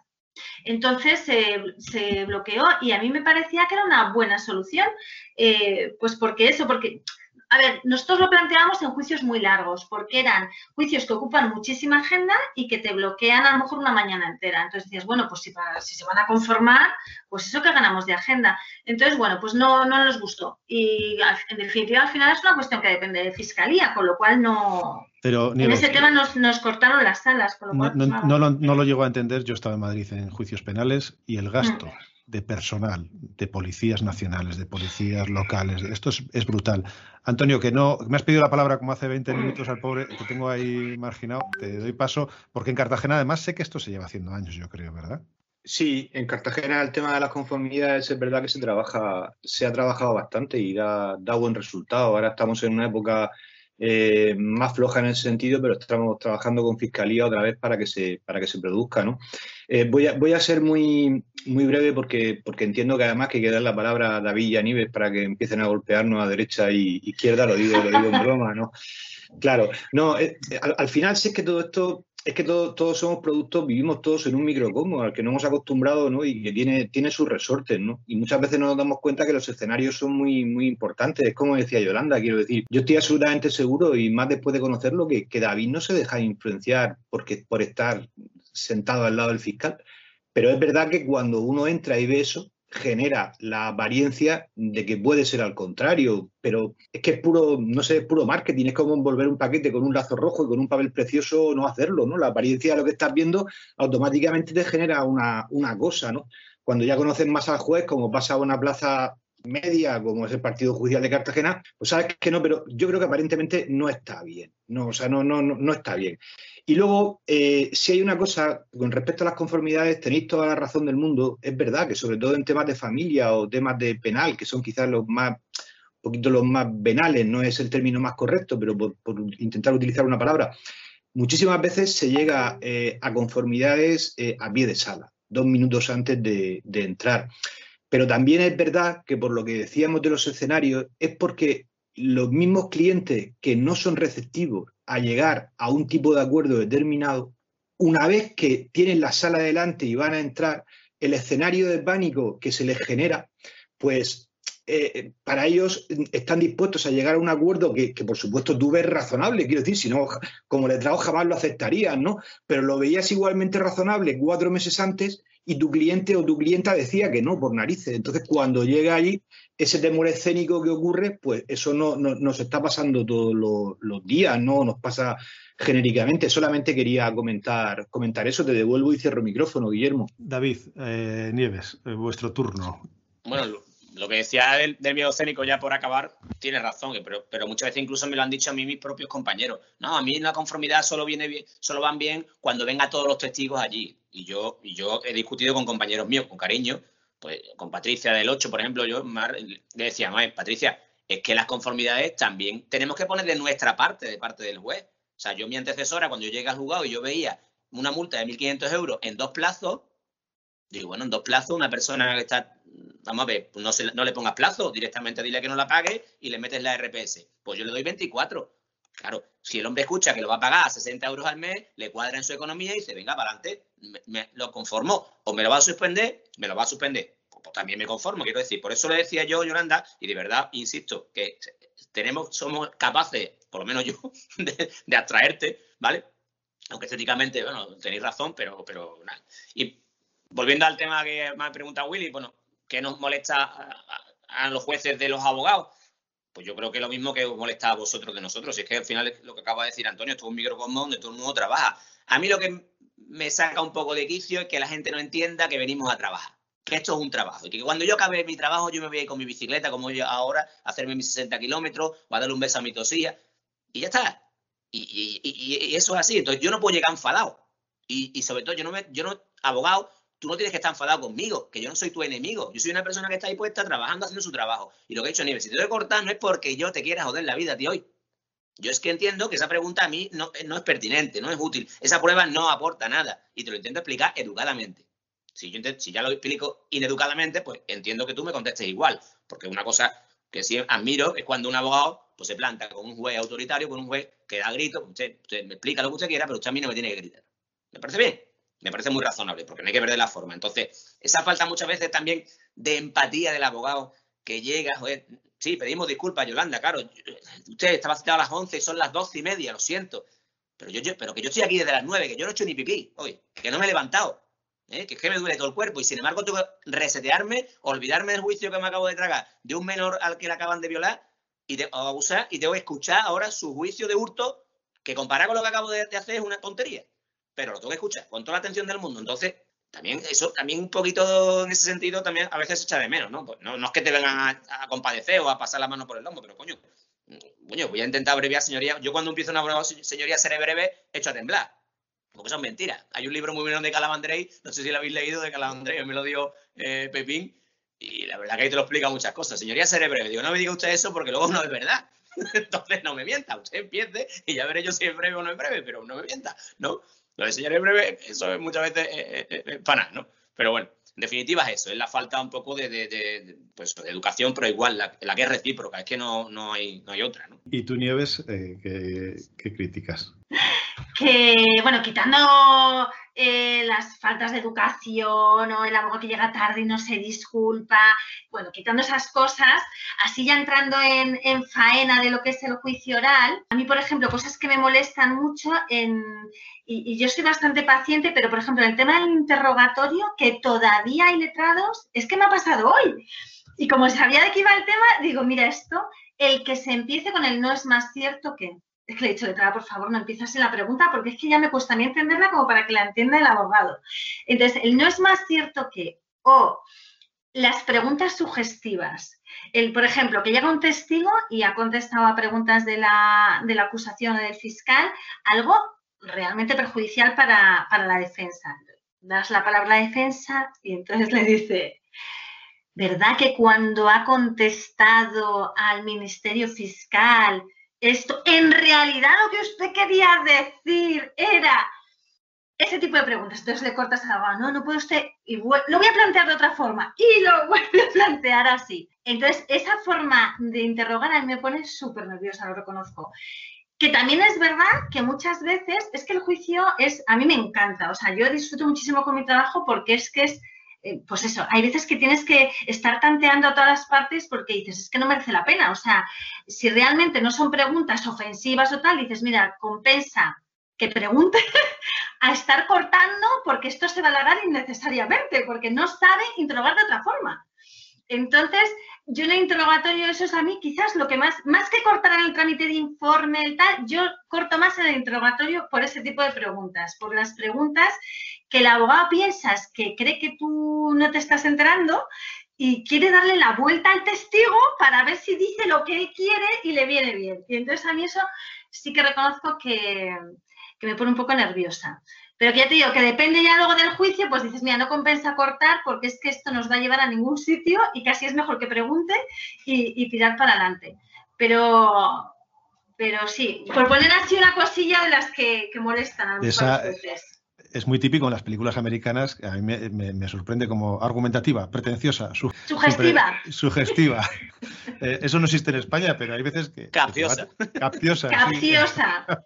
Entonces se bloqueó y a mí me parecía que era una buena solución, eh, pues porque eso, porque a ver, nosotros lo planteamos en juicios muy largos, porque eran juicios que ocupan muchísima agenda y que te bloquean a lo mejor una mañana entera. Entonces decías, bueno, pues si, si se van a conformar, pues eso que ganamos de agenda. Entonces, bueno, pues no, no nos gustó. Y en definitiva, al final es una cuestión que depende de fiscalía, con lo cual no, pero, en ese tema nos, cortaron las salas. Con lo cual, no, no, lo, no, lo, llego a entender. Yo estaba en Madrid en juicios penales y el gasto mm de personal, de policías nacionales, de policías locales. Esto es, brutal. Antonio, que no, me has pedido la palabra como hace 20 minutos al pobre, te tengo ahí marginado, te doy paso, porque en Cartagena además sé que esto se lleva haciendo años, yo creo, ¿verdad? Sí, en Cartagena el tema de las conformidades es verdad que se trabaja, se ha trabajado bastante y da, da buen resultado. Ahora estamos en una época eh, más floja en ese sentido, pero estamos trabajando con Fiscalía otra vez para que se, para que se produzca. ¿no? Eh, voy, a, voy a ser muy, muy breve porque, porque entiendo que además que hay que dar la palabra a David y a Nives para que empiecen a golpearnos a derecha y izquierda, lo digo, lo digo en broma, ¿no? Claro, no, eh, al, al, final sí es que todo esto es que todos somos productos, vivimos todos en un microcosmos al que no hemos acostumbrado ¿no? y que tiene, tiene sus resortes. ¿no? Y muchas veces no nos damos cuenta que los escenarios son muy, muy importantes. Es como decía Yolanda, quiero decir, yo estoy absolutamente seguro y más después de conocerlo que, que David no se deja influenciar porque, por estar sentado al lado del fiscal. Pero es verdad que cuando uno entra y ve eso, genera la apariencia de que puede ser al contrario, pero es que es puro, no sé, puro marketing, es como envolver un paquete con un lazo rojo y con un papel precioso no hacerlo, ¿no? La apariencia de lo que estás viendo automáticamente te genera una, una cosa, ¿no? Cuando ya conoces más al juez, como pasa a una plaza media, como es el Partido Judicial de Cartagena, pues sabes que no, pero yo creo que aparentemente no está bien, no, o sea, no, no, no, está bien. Y luego, eh, si hay una cosa, con respecto a las conformidades, tenéis toda la razón del mundo, es verdad que sobre todo en temas de familia o temas de penal, que son quizás los más, un poquito los más venales, no es el término más correcto, pero por, intentar utilizar una palabra, muchísimas veces se llega eh, a conformidades eh, a pie de sala, dos minutos antes de, de entrar. Pero también es verdad que por lo que decíamos de los escenarios, es porque los mismos clientes que no son receptivos a llegar a un tipo de acuerdo determinado, una vez que tienen la sala delante y van a entrar, el escenario de pánico que se les genera, pues eh, para ellos están dispuestos a llegar a un acuerdo que, por supuesto tú ves razonable, quiero decir, si no, como letrado jamás lo aceptarían, ¿no? Pero lo veías igualmente razonable cuatro meses antes y tu cliente o tu clienta decía que no, por narices. Entonces, cuando llega allí, ese temor escénico que ocurre, pues eso no, nos está pasando todos los, días, no nos pasa genéricamente. Solamente quería comentar, comentar eso. Te devuelvo y cierro el micrófono, Guillermo. David eh, Nieves, eh, vuestro turno. Bueno, lo que decía del, miedo escénico ya por acabar, tiene razón, pero, pero muchas veces incluso me lo han dicho a mí mis propios compañeros. No, a mí la conformidad solo viene bien, solo van bien cuando vengan todos los testigos allí. Y yo, y yo he discutido con compañeros míos, con cariño, pues con Patricia del 8, por ejemplo, yo le decía, no, Patricia, es que las conformidades también tenemos que poner de nuestra parte, de parte del juez. O sea, yo mi antecesora, cuando yo llegué al juzgado y yo veía una multa de 1.500 euros en dos plazos, digo, bueno, en dos plazos una persona que está vamos a ver, no, no le pongas plazo, directamente dile que no la pague y le metes la RPS. Pues yo le doy 24. Claro, si el hombre escucha que lo va a pagar a 60 euros al mes, le cuadra en su economía y dice, venga, para adelante, me, lo conformo. O me lo va a suspender, me lo va a suspender. Pues, pues, también me conformo, quiero decir. Por eso le decía yo, Yolanda, y de verdad, insisto, que tenemos, somos capaces, por lo menos yo, de, de atraerte, ¿vale? Aunque estéticamente, bueno, tenéis razón, pero, pero nada. Volviendo al tema que me ha preguntado Willy, bueno, ¿qué nos molesta a, los jueces de los abogados? Pues yo creo que es lo mismo que os molesta a vosotros de nosotros. Si es que al final es lo que acaba de decir Antonio, esto es un microcosmos donde todo el mundo trabaja. A mí lo que me saca un poco de quicio es que la gente no entienda que venimos a trabajar, que esto es un trabajo y que cuando yo acabe mi trabajo yo me voy a ir con mi bicicleta como yo ahora, a hacerme mis 60 kilómetros o a darle un beso a mi tosía y ya está. Y, eso es así. Entonces yo no puedo llegar enfadado. Y, sobre todo yo no, me, yo no, abogado, tú no tienes que estar enfadado conmigo, que yo no soy tu enemigo. Yo soy una persona que está ahí puesta trabajando, haciendo su trabajo. Y lo que he hecho, Nieves, si te doy cortar no es porque yo te quiera joder la vida ti hoy. Yo es que entiendo que esa pregunta a mí no, no, es pertinente, no es útil. Esa prueba no aporta nada. Y te lo intento explicar educadamente. Si, yo si ya lo explico ineducadamente, pues entiendo que tú me contestes igual. Porque una cosa que sí admiro es cuando un abogado pues, se planta con un juez autoritario, con un juez que da gritos. Usted, usted me explica lo que usted quiera, pero usted a mí no me tiene que gritar. ¿Me parece bien? Me parece muy razonable, porque no hay que perder la forma. Entonces, esa falta muchas veces también de empatía del abogado que llega, joder, sí, pedimos disculpas, Yolanda, claro, usted estaba citado a las 11 y son las 12 y media, lo siento. Pero, yo, pero que yo estoy aquí desde las 9, que yo no he hecho ni pipí hoy, que no me he levantado, ¿eh? que es que me duele todo el cuerpo y sin embargo tengo que resetearme, olvidarme del juicio que me acabo de tragar de un menor al que le acaban de violar y de, abusar y tengo que escuchar ahora su juicio de hurto que comparado con lo que acabo de hacer es una tontería pero lo tengo que escuchar con toda la atención del mundo. Entonces, también eso, también un poquito en ese sentido, también a veces se echa de menos, ¿no? Pues no, es que te vengan a, compadecer o a pasar la mano por el lomo, pero coño, coño, voy a intentar abreviar, señoría. Yo cuando empiezo una broma, señoría, seré breve, echo a temblar. Porque son mentiras. Hay un libro muy bueno de Calamandrei, no sé si lo habéis leído de Calamandrei, me lo dio eh, Pepín, y la verdad que ahí te lo explica muchas cosas. Señoría, seré breve. Digo, no me diga usted eso porque luego no es verdad. Entonces no me mienta, usted empiece y ya veré yo si es breve o no es breve, pero no me mienta, ¿no? Lo de enseñar breve, eso es muchas veces eh, eh, eh, para ¿no? Pero bueno, en definitiva es eso, es la falta un poco de, pues, de educación, pero igual, la, que es recíproca, es que no, no, hay, no hay otra, ¿no? ¿Y tú, Nieves, qué, qué críticas? Que, bueno, quitando eh, las faltas de educación o el abogado que llega tarde y no se disculpa, bueno, quitando esas cosas, así ya entrando en, faena de lo que es el juicio oral, a mí, por ejemplo, cosas que me molestan mucho, en, y, yo soy bastante paciente, pero, por ejemplo, el tema del interrogatorio, que todavía hay letrados, es que me ha pasado hoy. Y como sabía de qué iba el tema, digo, mira esto, el que se empiece con el no es más cierto que es que le he dicho, letrada, por favor, no empieces en la pregunta porque es que ya me cuesta mí entenderla como para que la entienda el abogado. Entonces, el no es más cierto que, o las preguntas sugestivas. El, por ejemplo, que llega un testigo y ha contestado a preguntas de la, acusación o del fiscal, algo realmente perjudicial para, para la defensa. Das la palabra a la defensa y entonces le dice, ¿verdad que cuando ha contestado al Ministerio Fiscal esto, en realidad lo que usted quería decir era ese tipo de preguntas. Entonces le cortas a la no, no puede usted, y lo voy a plantear de otra forma, y lo vuelve a plantear así. Entonces, esa forma de interrogar a mí me pone súper nerviosa, lo reconozco. Que también es verdad que muchas veces es que el juicio es, a mí me encanta, o sea, yo disfruto muchísimo con mi trabajo porque es que es, eh, pues eso, hay veces que tienes que estar tanteando a todas partes porque dices, es que no merece la pena, o sea, si realmente no son preguntas ofensivas o tal, dices, mira, compensa que pregunte a estar cortando porque esto se va a alargar innecesariamente, porque no sabe interrogar de otra forma. Entonces, yo en el interrogatorio, eso es a mí quizás lo que más, más que cortar en el trámite de informe y tal, yo corto más en el interrogatorio por ese tipo de preguntas, por las preguntas que el abogado piensas que cree que tú no te estás enterando y quiere darle la vuelta al testigo para ver si dice lo que él quiere y le viene bien. Y entonces a mí eso sí que reconozco que, que me pone un poco nerviosa. Pero que ya te digo, que depende ya luego del juicio, pues dices, mira, no compensa cortar porque es que esto nos va a llevar a ningún sitio y casi es mejor que pregunte y, tirar para adelante. Pero, pero sí, por poner así una cosilla de las que, molestan a es muy típico en las películas americanas, a mí me, sorprende como argumentativa, pretenciosa, sugestiva. sugestiva. Eh, eso no existe en España, pero hay veces que... Capciosa. capciosa. Capciosa.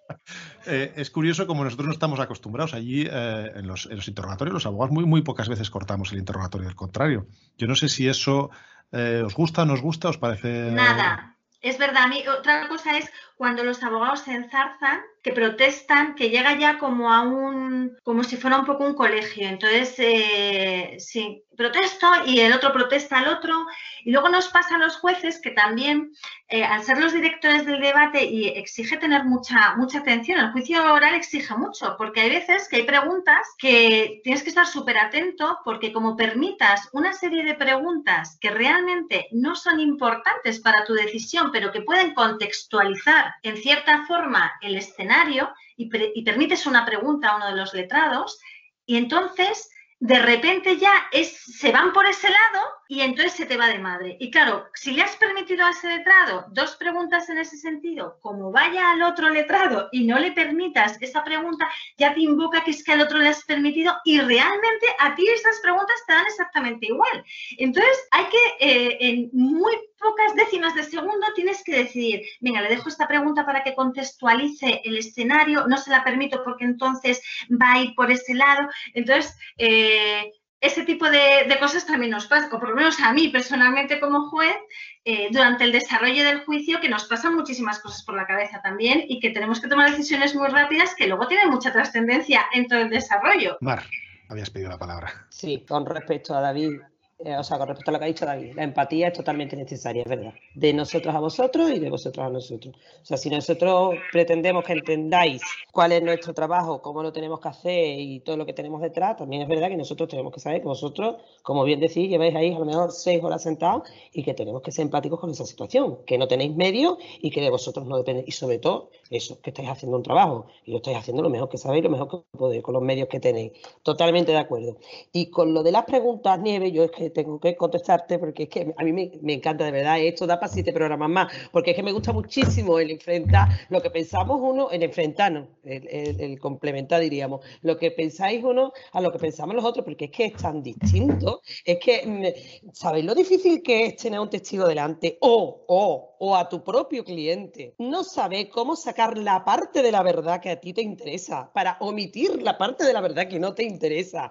Eh, es curioso como nosotros no estamos acostumbrados. Allí eh, en, los, en, los, interrogatorios, los abogados muy, muy pocas veces cortamos el interrogatorio, al contrario. Yo no sé si eso os gusta, no os gusta, os parece... Nada. Es verdad, a mí otra cosa es cuando los abogados se enzarzan, que protestan, que llega ya como a un, como si fuera un poco un colegio. Entonces, eh, sí, protesto y el otro protesta al otro. Y luego nos pasa a los jueces que también, eh, al ser los directores del debate y exige tener mucha, mucha atención, el juicio oral exige mucho, porque hay veces que hay preguntas que tienes que estar súper atento, porque como permitas una serie de preguntas que realmente no son importantes para tu decisión, pero que pueden contextualizar en cierta forma el escenario y, permites una pregunta a uno de los letrados y entonces de repente ya es, se van por ese lado y entonces se te va de madre. Y claro, si le has permitido a ese letrado dos preguntas en ese sentido, como vaya al otro letrado y no le permitas esa pregunta, ya te invoca que es que al otro le has permitido y realmente a ti esas preguntas te dan exactamente igual. Entonces hay que, eh, en muy pocas décimas de segundo, tienes que decidir, venga, le dejo esta pregunta para que contextualice el escenario, no se la permito porque entonces va a ir por ese lado. Entonces, eh, ese tipo de, cosas también nos pasa, o por lo menos a mí personalmente como juez, eh, durante el desarrollo del juicio, que nos pasan muchísimas cosas por la cabeza también y que tenemos que tomar decisiones muy rápidas que luego tienen mucha trascendencia en todo el desarrollo. Mar, habías pedido la palabra. Sí, con respecto a David, eh, o sea, con respecto a lo que ha dicho David, la empatía es totalmente necesaria, es verdad. De nosotros a vosotros y de vosotros a nosotros. O sea, si nosotros pretendemos que entendáis cuál es nuestro trabajo, cómo lo tenemos que hacer y todo lo que tenemos detrás, también es verdad que nosotros tenemos que saber que vosotros, como bien decís, lleváis ahí a lo mejor seis horas sentados y que tenemos que ser empáticos con esa situación, que no tenéis medios y que de vosotros no depende. Y sobre todo, eso, que estáis haciendo un trabajo y lo estáis haciendo lo mejor que sabéis, lo mejor que podéis, con los medios que tenéis. Totalmente de acuerdo. Y con lo de las preguntas, Nieve, yo es que tengo que contestarte porque es que a mí me, encanta de verdad. Esto da para siete programas más, porque es que me gusta muchísimo el enfrentar lo que pensamos uno, el enfrentarnos, el, complementar, diríamos, lo que pensáis uno a lo que pensamos los otros, porque es que es tan distinto. Es que, mm, ¿sabéis lo difícil que es tener un testigo delante? O, o, o a tu propio cliente. No sabe cómo sacar la parte de la verdad que a ti te interesa para omitir la parte de la verdad que no te interesa.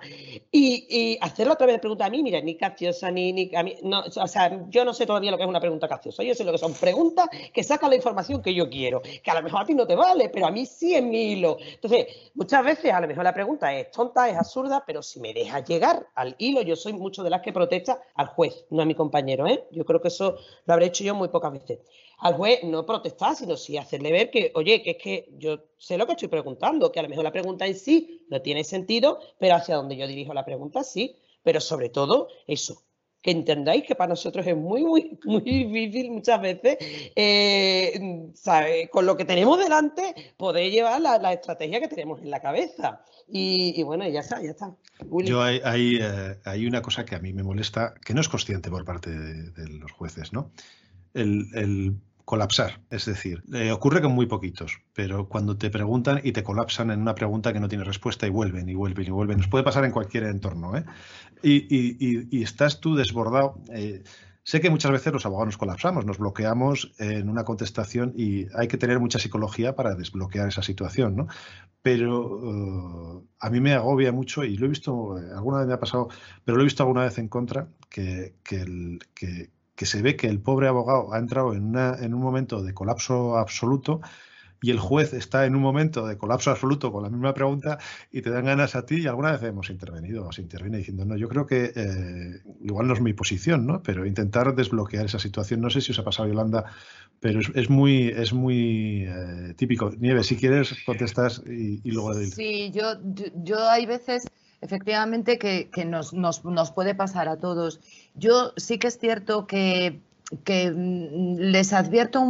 Y, hacerlo a través de preguntas a mí, mira, ni capciosa, ni, ni a mí, o sea, yo no sé todavía lo que es una pregunta capciosa. Yo sé lo que son preguntas que sacan la información que yo quiero, que a lo mejor a ti no te vale, pero a mí sí es mi hilo. Entonces, muchas veces a lo mejor la pregunta es tonta, es absurda, pero si me dejas llegar al hilo, yo soy mucho de las que protesta al juez, no a mi compañero, ¿eh? Yo creo que eso lo habré hecho yo muy pocas veces al juez no protestar, sino sí hacerle ver que, oye, que es que yo sé lo que estoy preguntando, que a lo mejor la pregunta en sí no tiene sentido, pero hacia donde yo dirijo la pregunta sí. Pero sobre todo eso, que entendáis que para nosotros es muy, muy, muy difícil muchas veces, eh, con lo que tenemos delante, poder llevar la, estrategia que tenemos en la cabeza. Y, bueno, ya está, ya está. Yo hay, hay, eh, hay, una cosa que a mí me molesta, que no es consciente por parte de, de los jueces, ¿no? el, colapsar. Es decir, eh, ocurre con muy poquitos, pero cuando te preguntan y te colapsan en una pregunta que no tiene respuesta y vuelven y vuelven y vuelven. Nos puede pasar en cualquier entorno. ¿eh? Y, estás tú desbordado. Eh, Sé que muchas veces los abogados nos colapsamos, nos bloqueamos en una contestación y hay que tener mucha psicología para desbloquear esa situación, ¿no? Pero eh, a mí me agobia mucho y lo he visto, alguna vez me ha pasado, pero lo he visto alguna vez en contra, que, que, se ve que el pobre abogado ha entrado en, una, en un momento de colapso absoluto y el juez está en un momento de colapso absoluto con la misma pregunta y te dan ganas a ti y alguna vez hemos intervenido o se interviene diciendo, no, yo creo que eh, igual no es mi posición, ¿no? Pero intentar desbloquear esa situación, no sé si os ha pasado Yolanda, pero es, muy, es muy eh, típico. Nieve, si quieres contestas y, luego... Sí, yo, yo, hay veces efectivamente que, nos, nos, nos, puede pasar a todos. Yo sí que es cierto que, que mm, les advierto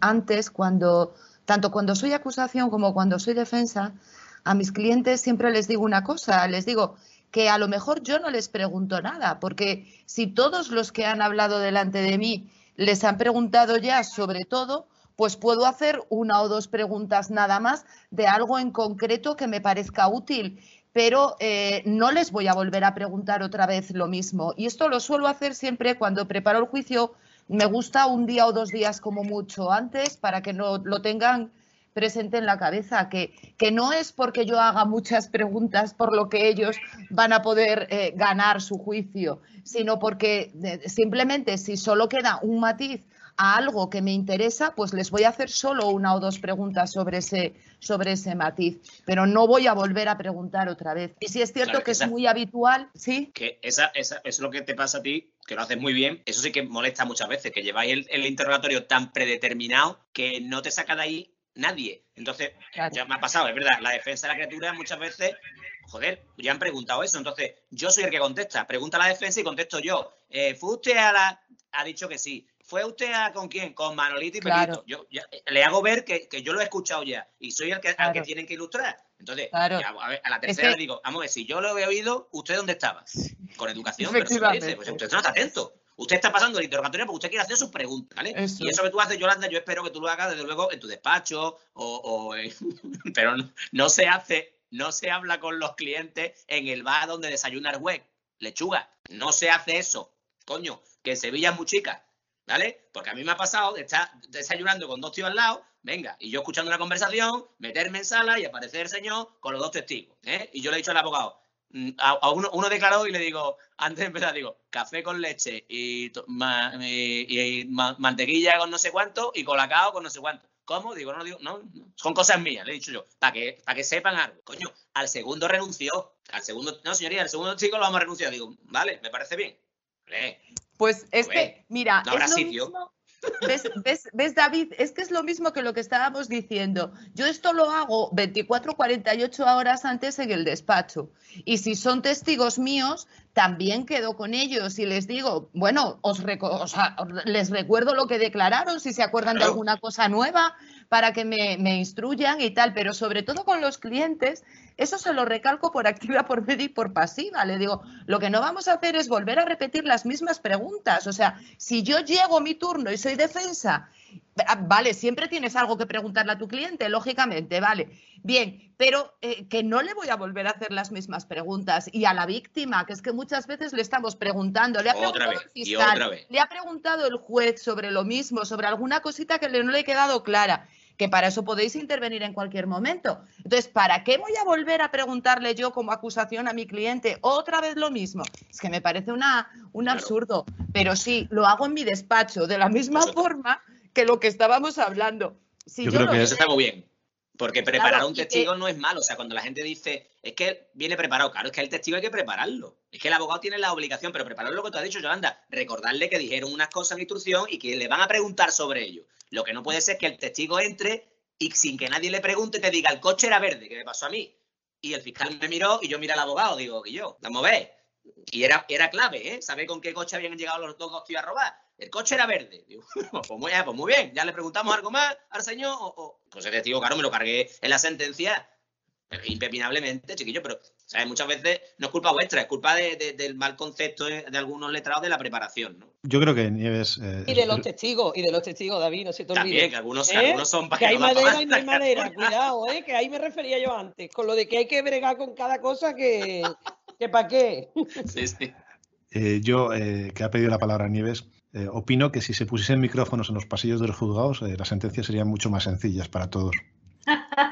antes cuando tanto cuando soy acusación como cuando soy defensa, a mis clientes siempre les digo una cosa, les digo que a lo mejor yo no les pregunto nada, porque si todos los que han hablado delante de mí les han preguntado ya sobre todo, pues puedo hacer una o dos preguntas nada más de algo en concreto que me parezca útil, pero eh, no les voy a volver a preguntar otra vez lo mismo. Y esto lo suelo hacer siempre cuando preparo el juicio me gusta un día o dos días como mucho antes para que no, lo tengan presente en la cabeza, que, que, no es porque yo haga muchas preguntas por lo que ellos van a poder eh, ganar su juicio, sino porque simplemente si solo queda un matiz a algo que me interesa, pues les voy a hacer solo una o dos preguntas sobre ese, sobre ese matiz, pero no voy a volver a preguntar otra vez. Y si es cierto que, es muy habitual, ¿sí? Que esa, esa, es lo que te pasa a ti, que lo haces muy bien. Eso sí que molesta muchas veces, que lleváis el, interrogatorio tan predeterminado que no te saca de ahí nadie. Entonces, ya me ha pasado, es verdad, la defensa de la criatura muchas veces, joder, ya han preguntado eso. Entonces, yo soy el que contesta. Pregunta la defensa y contesto yo. Eh, ¿Fue usted a la...? Ha dicho que sí. ¿Fue usted a, con quién? Con Manolito y Pepito. Yo le hago ver que, yo lo he escuchado ya y soy el que, al que tienen que ilustrar. Entonces, a, la tercera le digo, vamos a ver, si yo lo he oído, ¿usted dónde estaba? Con educación, pero se pues usted no está atento. Usted está pasando el interrogatorio porque usted quiere hacer sus preguntas, ¿vale? Y eso que tú haces, Yolanda, yo espero que tú lo hagas desde luego en tu despacho o, pero no, se hace, no se habla con los clientes en el bar donde desayuna el web. Lechuga, no se hace eso. Coño, que en Sevilla es muy chica ¿vale? Porque a mí me ha pasado de estar desayunando con dos tíos al lado, venga, y yo escuchando una conversación, meterme en sala y aparecer el señor con los dos testigos, ¿eh? Y yo le he dicho al abogado, mm, a, uno, uno, declaró y le digo, antes de empezar, digo, café con leche y, mantequilla con no sé cuánto y colacao con no sé cuánto. ¿Cómo? Digo, no, digo, no, son cosas mías, le he dicho yo, para que, para que sepan algo. Coño, al segundo renunció, al segundo, no señoría, al segundo chico lo vamos a renunciar. Digo, vale, me parece bien. Pues es que, mira, es lo mismo. ¿Ves, David? Es que es lo mismo que lo que estábamos diciendo. Yo esto lo hago 24, 48 horas antes en el despacho. Y si son testigos míos, también quedo con ellos y les digo, bueno, os les recuerdo lo que declararon, si se acuerdan de alguna cosa nueva, para que me, me, instruyan y tal. Pero sobre todo con los clientes, eso se lo recalco por activa, por media y por pasiva. Le digo, lo que no vamos a hacer es volver a repetir las mismas preguntas. O sea, si yo llego a mi turno y soy defensa, ah, vale, siempre tienes algo que preguntarle a tu cliente, lógicamente, vale. Bien, pero eh, que no le voy a volver a hacer las mismas preguntas. Y a la víctima, que es que muchas veces le estamos preguntando, le ha preguntado el fiscal, le ha preguntado el juez sobre lo mismo, sobre alguna cosita que no le ha quedado clara que para eso podéis intervenir en cualquier momento. Entonces, ¿para qué voy a volver a preguntarle yo como acusación a mi cliente otra vez lo mismo? Es que me parece una, un absurdo, pero sí, lo hago en mi despacho, de la misma forma que lo que estábamos hablando. yo, creo que eso está muy bien. Porque preparar un testigo no es malo. O sea, cuando la gente dice, es que viene preparado, claro, es que el testigo hay que prepararlo. Es que el abogado tiene la obligación, pero preparar lo que tú has dicho, Yolanda, recordarle que dijeron unas cosas en instrucción y que le van a preguntar sobre ello. Lo que no puede ser es que el testigo entre y sin que nadie le pregunte te diga, el coche era verde, que me pasó a mí. Y el fiscal me miró y yo miré al abogado, digo, que yo, vamos a. Y era, era clave, ¿eh? Saber con qué coche habían llegado los dos que iba a robar. El coche era verde. Digo, pues, muy, pues muy bien, ya le preguntamos algo más al señor. O, Pues el testigo, claro, me lo cargué en la sentencia. Impepinablemente, chiquillo, pero ¿sabes? muchas veces no es culpa vuestra, es culpa del mal concepto de, algunos letrados de la preparación. ¿no? Yo creo que Nieves. Eh, y de los testigos, y de los testigos, David, no se te olvide. También, que algunos, ¿Eh? son para que, hay madera y no hay madera, cuidado, ¿eh? que ahí me refería yo antes, con lo de que hay que bregar con cada cosa que, que para qué. Sí, sí. Eh, yo, que ha pedido la palabra Nieves, opino que si se pusiesen micrófonos en los pasillos de los juzgados, las sentencias serían mucho más sencillas para todos.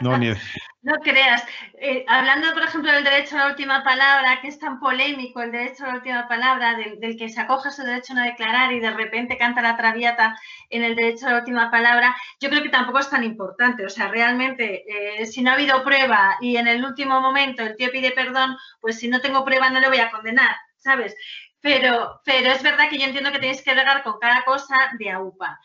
No, no creas. Eh, hablando, por ejemplo, del derecho a la última palabra, que es tan polémico el derecho a la última palabra, del, que se acoja su derecho a no declarar y de repente canta la traviata en el derecho a la última palabra, yo creo que tampoco es tan importante. O sea, realmente, eh, si no ha habido prueba y en el último momento el tío pide perdón, pues si no tengo prueba no le voy a condenar, ¿sabes? Pero, pero es verdad que yo entiendo que tenéis que regar con cada cosa de AUPA.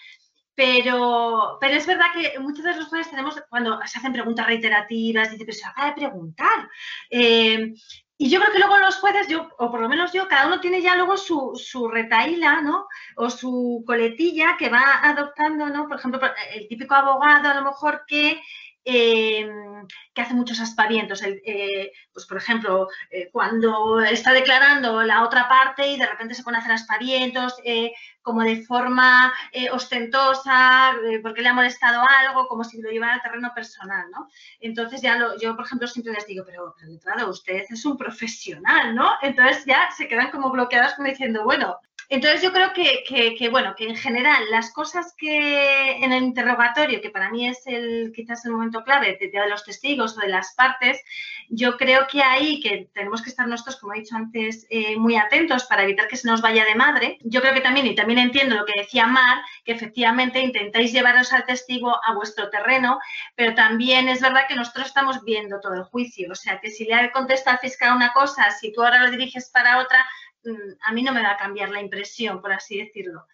Pero, pero es verdad que muchas veces los jueces tenemos, cuando se hacen preguntas reiterativas, dice, pero se acaba de preguntar. Eh, y yo creo que luego los jueces, yo, o por lo menos yo, cada uno tiene ya luego su, su retaíla, ¿no? O su coletilla que va adoptando, ¿no? Por ejemplo, el típico abogado a lo mejor que Em, que hace muchos aspavientos. Eh, pues, por ejemplo, eh, cuando está declarando la otra parte y de repente se pone a hacer aspavientos, eh, como de forma ostentosa, porque le ha molestado algo, como si lo llevara al terreno personal, ¿no? Entonces ya lo, yo, por ejemplo, siempre les digo, pero, pero usted es un profesional, ¿no? Entonces ya se quedan como bloqueados como diciendo, bueno, entonces yo creo que, bueno, que en general las cosas que en el interrogatorio, que para mí es el quizás el momento clave de, los testigos o de las partes, yo creo que ahí que tenemos que estar nosotros, como he dicho antes, eh, muy atentos para evitar que se nos vaya de madre. Yo creo que también, y también entiendo lo que decía Mar, que efectivamente intentáis llevaros al testigo a vuestro terreno, pero también es verdad que nosotros estamos viendo todo el juicio. O sea, que si le contesta al fiscal una cosa, si tú ahora lo diriges para otra, a mí no me va a cambiar la impresión, por así decirlo.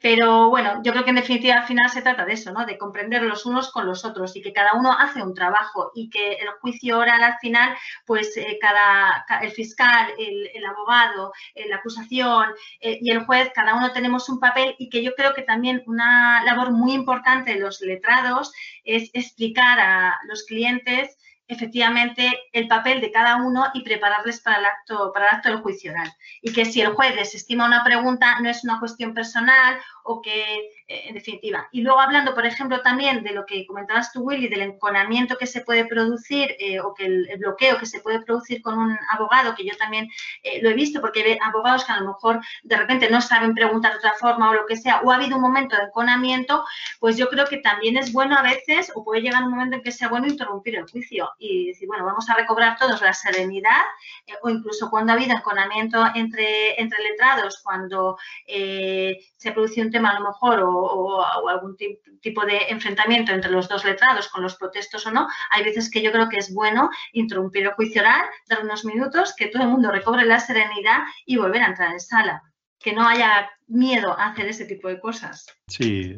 Pero bueno, yo creo que en definitiva al final se trata de eso, ¿no? De comprender los unos con los otros y que cada uno hace un trabajo y que el juicio oral al final, pues eh, cada, el fiscal, el, abogado, eh, la acusación eh, y el juez, cada uno tenemos un papel y que yo creo que también una labor muy importante de los letrados es explicar a los clientes efectivamente el papel de cada uno y prepararles para el acto, para el acto del juicio. Y que si el juez desestima una pregunta, no es una cuestión personal o que, en definitiva. Y luego hablando, por ejemplo, también de lo que comentabas tú, Willy, del enconamiento que se puede producir eh, o que el, bloqueo que se puede producir con un abogado, que yo también eh, lo he visto, porque hay abogados que a lo mejor de repente no saben preguntar de otra forma o lo que sea, o ha habido un momento de enconamiento, pues yo creo que también es bueno a veces, o puede llegar un momento en que sea bueno interrumpir el juicio y decir, bueno, vamos a recobrar todos la serenidad, o incluso cuando ha habido enconamiento entre, entre letrados, cuando se produce un tema a lo mejor o, algún tipo de enfrentamiento entre los dos letrados con los protestos o no, hay veces que yo creo que es bueno interrumpir el juicio oral, dar unos minutos, que todo el mundo recobre la serenidad y volver a entrar en sala. Que no haya miedo a hacer ese tipo de cosas. Sí,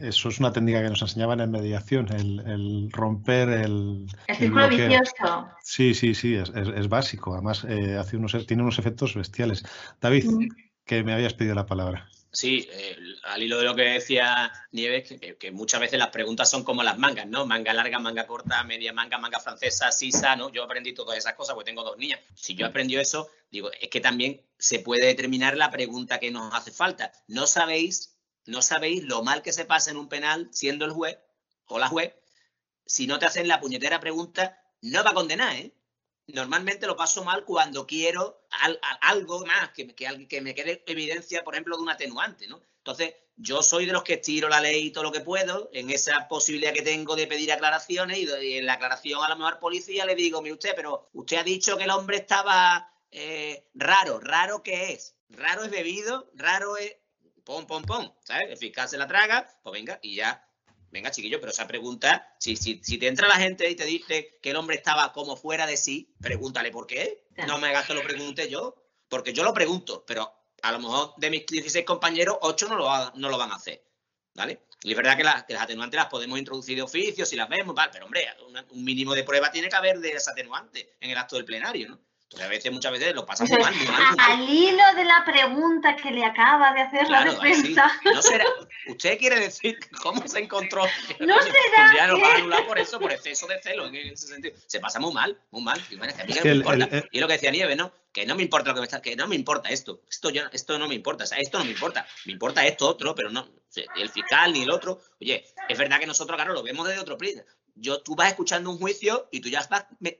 eso es una técnica que nos enseñaban en mediación, el, romper el... El círculo vicioso. Sí, sí, sí, es, básico. Además, eh, hace unos, tiene unos efectos bestiales. David, que me habías pedido la palabra. Sí, eh, al hilo de lo que decía Nieves, que, muchas veces las preguntas son como las mangas, ¿no? Manga larga, manga corta, media manga, manga francesa, sisa, ¿no? Yo aprendí todas esas cosas porque tengo dos niñas. Si yo aprendí eso, digo, es que también se puede determinar la pregunta que nos hace falta. No sabéis, no sabéis lo mal que se pasa en un penal siendo el juez o la juez si no te hacen la puñetera pregunta, no va a condenar, ¿eh? Normalmente lo paso mal cuando quiero algo más, que, que, me quede evidencia, por ejemplo, de un atenuante, ¿no? Entonces, yo soy de los que estiro la ley y todo lo que puedo, en esa posibilidad que tengo de pedir aclaraciones y, en la aclaración a la mejor policía le digo, mire usted, pero usted ha dicho que el hombre estaba eh, raro, raro qué es, raro es bebido, raro es pom, pom, pom, ¿sabes? El fiscal se la traga, pues venga, y ya Venga, chiquillo, pero esa pregunta, si, si, si, te entra la gente y te dice que el hombre estaba como fuera de sí, pregúntale por qué. No me hagas que lo pregunte yo, porque yo lo pregunto, pero a lo mejor de mis 16 compañeros, 8 no lo, no lo van a hacer. ¿Vale? Y es verdad que, las atenuantes las podemos introducir de oficio si las vemos, ¿vale? pero hombre, un mínimo de prueba tiene que haber de ese atenuante en el acto del plenario, ¿no? Entonces, a veces, muchas veces lo pasamos mal, muy mal. Al hilo de la pregunta que le acaba de hacer Claro, la defensa. así. No será. ¿Usted quiere decir cómo se encontró? ¿No Coño, será pues ya nos que- van a anular por eso, por exceso de celo en ese sentido. Se pasa muy mal, muy mal. Y bueno, es que a mí Es que me el- importa. el- el- Y es lo que decía Nieves, ¿no? Que no me importa lo que me está, que no me importa esto. Esto yo, esto no me importa, o sea, esto no me importa. Me importa esto otro, pero no, o sea, ni el fiscal ni el otro. Oye, es verdad que nosotros, claro, lo vemos desde otro prisma. Yo, tú vas escuchando un juicio y tú ya estás. me-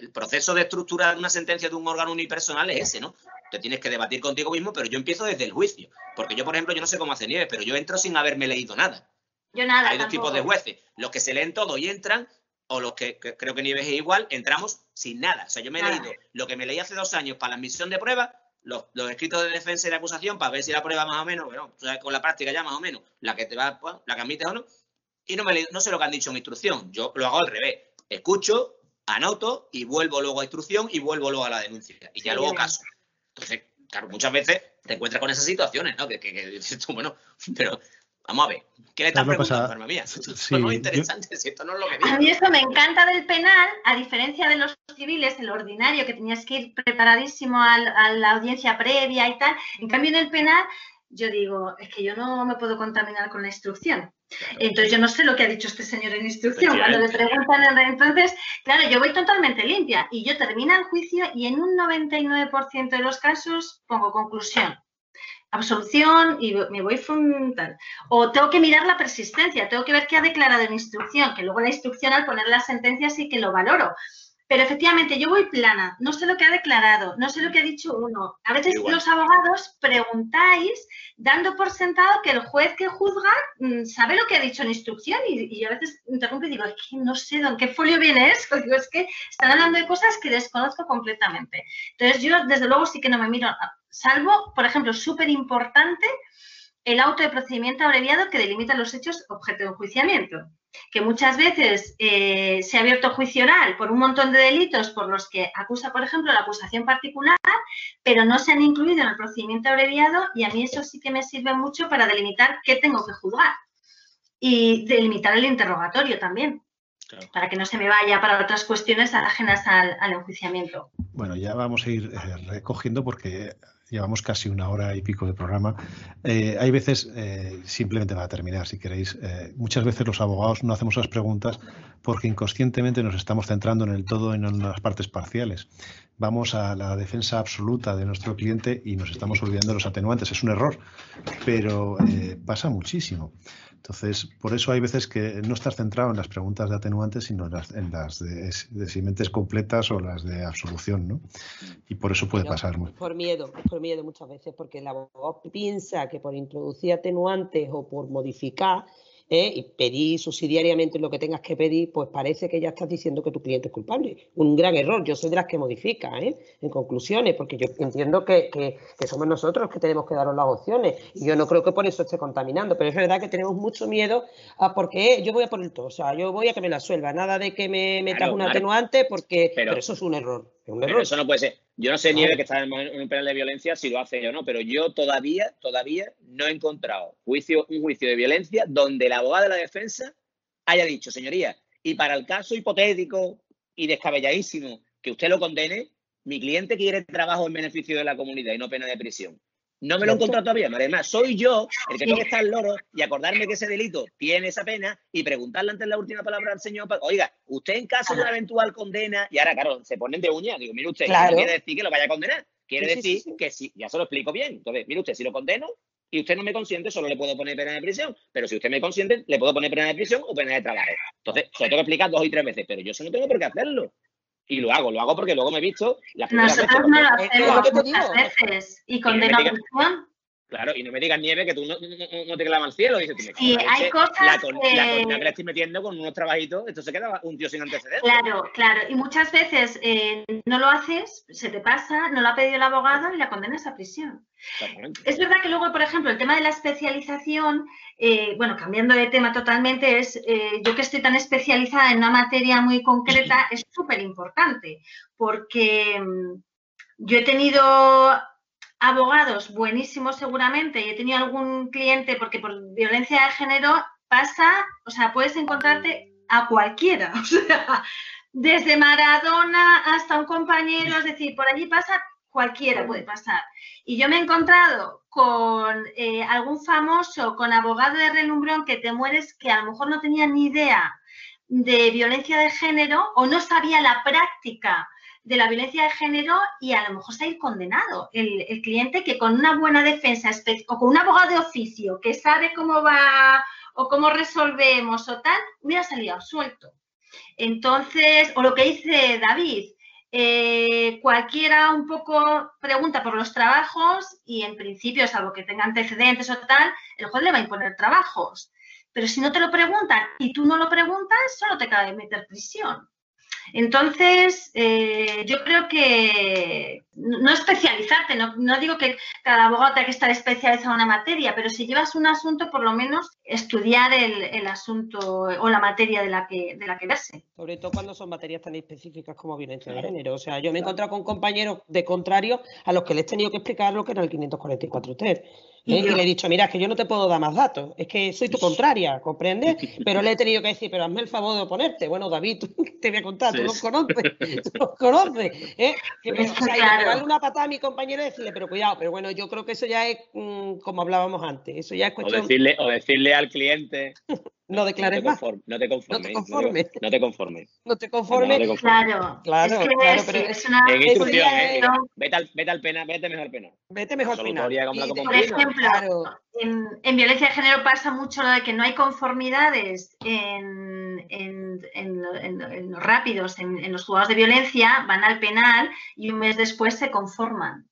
el proceso de estructura de una sentencia de un órgano unipersonal es ese, ¿no? Te tienes que debatir contigo mismo, pero yo empiezo desde el juicio. Porque yo, por ejemplo, yo no sé cómo hace Nieves, pero yo entro sin haberme leído nada. Yo nada. Hay dos tipos de jueces, los que se leen todo y entran, o los que, que creo que Nieves es igual, entramos sin nada. O sea, yo me he Nada. leído lo que me leí hace dos años para la admisión de prueba, los, los escritos de defensa y de acusación, para ver si la prueba más o menos, bueno, o sea, con la práctica ya más o menos, la que te va, bueno, la que admites o no, y no, me no sé lo que han dicho en instrucción. Yo lo hago al revés. Escucho, anoto y vuelvo luego a instrucción y vuelvo luego a la denuncia. Y ya Sí, luego caso. Entonces, claro, muchas veces te encuentras con esas situaciones, ¿no? Que, que, que dices tú, bueno, pero vamos a ver, ¿qué le estás ¿Sabes lo que preguntando, hermana mía? Sí, Esto no es yo- interesante, si esto no es lo que A digo. mí eso me encanta del penal, a diferencia de los civiles, el ordinario, que tenías que ir preparadísimo a la audiencia previa y tal. En cambio, en el penal, yo digo, es que yo no me puedo contaminar con la instrucción. Entonces, yo no sé lo que ha dicho este señor en instrucción. Cuando le preguntan, en- entonces, claro, yo voy totalmente limpia y yo termino el juicio y en un 99% de los casos pongo conclusión. Absolución y me voy frontal. O tengo que mirar la persistencia, tengo que ver qué ha declarado en instrucción, que luego la instrucción al poner la sentencia sí que lo valoro. Pero efectivamente, yo voy plana, no sé lo que ha declarado, no sé lo que ha dicho uno. A veces Igual. los abogados preguntáis dando por sentado que el juez que juzga mm, sabe lo que ha dicho en instrucción y, y yo a veces interrumpo y digo, es que no sé en qué folio viene eso. Digo, es que están hablando de cosas que desconozco completamente. Entonces yo, desde luego, sí que no me miro, salvo, por ejemplo, súper importante, el auto de procedimiento abreviado que delimita los hechos objeto de enjuiciamiento. Que muchas veces eh, se ha abierto juicio oral por un montón de delitos por los que acusa, por ejemplo, la acusación particular, pero no se han incluido en el procedimiento abreviado y a mí eso sí que me sirve mucho para delimitar qué tengo que juzgar y delimitar el interrogatorio también, Claro. para que no se me vaya para otras cuestiones ajenas al, al enjuiciamiento. Bueno, ya vamos a ir eh, recogiendo porque llevamos casi una hora y pico de programa. Eh, hay veces, eh, simplemente para terminar, si queréis, eh, muchas veces los abogados no hacemos esas preguntas porque inconscientemente nos estamos centrando en el todo y no en las partes parciales. Vamos a la defensa absoluta de nuestro cliente y nos estamos olvidando de los atenuantes. Es un error, pero eh, pasa muchísimo. Entonces, por eso hay veces que no estás centrado en las preguntas de atenuantes, sino en las, en las de, de simentes completas o las de absolución, ¿no? Y por eso puede Pero pasar. Por miedo, por miedo muchas veces, porque el abogado piensa que por introducir atenuantes o por modificar ¿eh? y pedir subsidiariamente lo que tengas que pedir, pues parece que ya estás diciendo que tu cliente es culpable. Un gran error. Yo soy de las que modifica, ¿eh? en conclusiones, porque yo entiendo que, que- que somos nosotros los que tenemos que daros las opciones. Y yo no creo que por eso esté contaminando, pero es verdad que tenemos mucho miedo a porque yo voy a por el todo, o sea, yo voy a que me la suelva, nada de que me metas Claro, un atenuante, porque Pero- pero eso es un error. Pero eso no puede ser. Yo no sé. Nieve, que está en un penal de violencia, si lo hace o no, pero yo todavía, todavía no he encontrado juicio, un juicio de violencia donde el abogado de la defensa haya dicho, señoría, y para el caso hipotético y descabelladísimo que usted lo condene, mi cliente quiere trabajo en beneficio de la comunidad y no pena de prisión. No me lo he encontrado todavía, pero además soy yo el que tengo que estar al loro y acordarme que ese delito tiene esa pena y preguntarle antes la última palabra al señor, oiga, usted en caso de una eventual condena, y ahora claro, se ponen de uña, digo, mire usted, Claro. no quiere decir que lo vaya a condenar, quiere Sí, sí, sí, decir sí. que si, ya se lo explico bien, entonces, mire usted, si lo condeno y usted no me consiente, solo le puedo poner pena de prisión, pero si usted me consiente, le puedo poner pena de prisión o pena de trabajo. Entonces, se lo tengo que explicar dos y tres veces, pero yo eso no tengo por qué hacerlo. Y lo hago, lo hago porque luego me he visto las. Nosotros no lo lo hacemos muchas veces y condena diga- prisión. Claro, y no me digas nieve que tú no, no- no te clamas al cielo. Dices, tú me Sí, hay cosas la, con- la que- condena que le estoy metiendo con unos trabajitos, esto se queda un tío sin antecedentes. Claro, claro. Y muchas veces eh, no lo haces, se te pasa, no lo ha pedido el abogado y la condenas a prisión. Es verdad que luego, por ejemplo, el tema de la especialización, eh, bueno, cambiando de tema totalmente, es eh, yo que estoy tan especializada en una materia muy concreta, es súper importante, porque mm, yo he tenido abogados buenísimos seguramente y he tenido algún cliente, porque por violencia de género pasa, o sea, puedes encontrarte a cualquiera, o sea, desde Maradona hasta un compañero, es decir, por allí pasa cualquiera puede pasar. Y yo me he encontrado con eh, algún famoso, con abogado de relumbrón que te mueres, que a lo mejor no tenía ni idea de violencia de género o no sabía la práctica de la violencia de género y a lo mejor ido condenado. El, el, cliente que con una buena defensa o con un abogado de oficio que sabe cómo va o cómo resolvemos o tal, hubiera salido absuelto. Entonces, o lo que dice David, eh, cualquiera un poco pregunta por los trabajos y en principio, salvo que tenga antecedentes o tal, el juez le va a imponer trabajos. Pero si no te lo preguntan y tú no lo preguntas, solo te cabe meter prisión. Entonces, eh, yo creo que no especializarte, no, digo que cada abogado tenga que estar especializado en una materia, pero si llevas un asunto, por lo menos estudiar el, asunto o la materia de la que de la que verse. Sobre todo cuando son materias tan específicas como violencia de género. O sea, yo me he encontrado con compañeros de contrario a los que les he tenido que explicar lo que era el 544 y le he dicho, mira, es que yo no te puedo dar más datos, es que soy tu contraria, ¿comprendes? Pero le he tenido que decir, pero hazme el favor de oponerte. Bueno, David, te voy a contar, tú los conoces, tú los conoces. ¿eh? Que me, darle una patada a mi compañero y decirle, pero cuidado, pero bueno, yo creo que eso ya es mm, como hablábamos antes, eso ya es cuestión... O decirle, o decirle al cliente... no declares más. No te conformes. No te conformes. No te conformes. No te conformes. Claro, claro, es claro. pero es una en instrucción, ¿eh? Vete al, vete al penal, vete mejor penal. Vete mejor penal. por ejemplo, en, en, violencia de género pasa mucho lo de que no hay conformidades en, en, en los rápidos, en, los juzgados de violencia, van al penal y un mes después se conforman.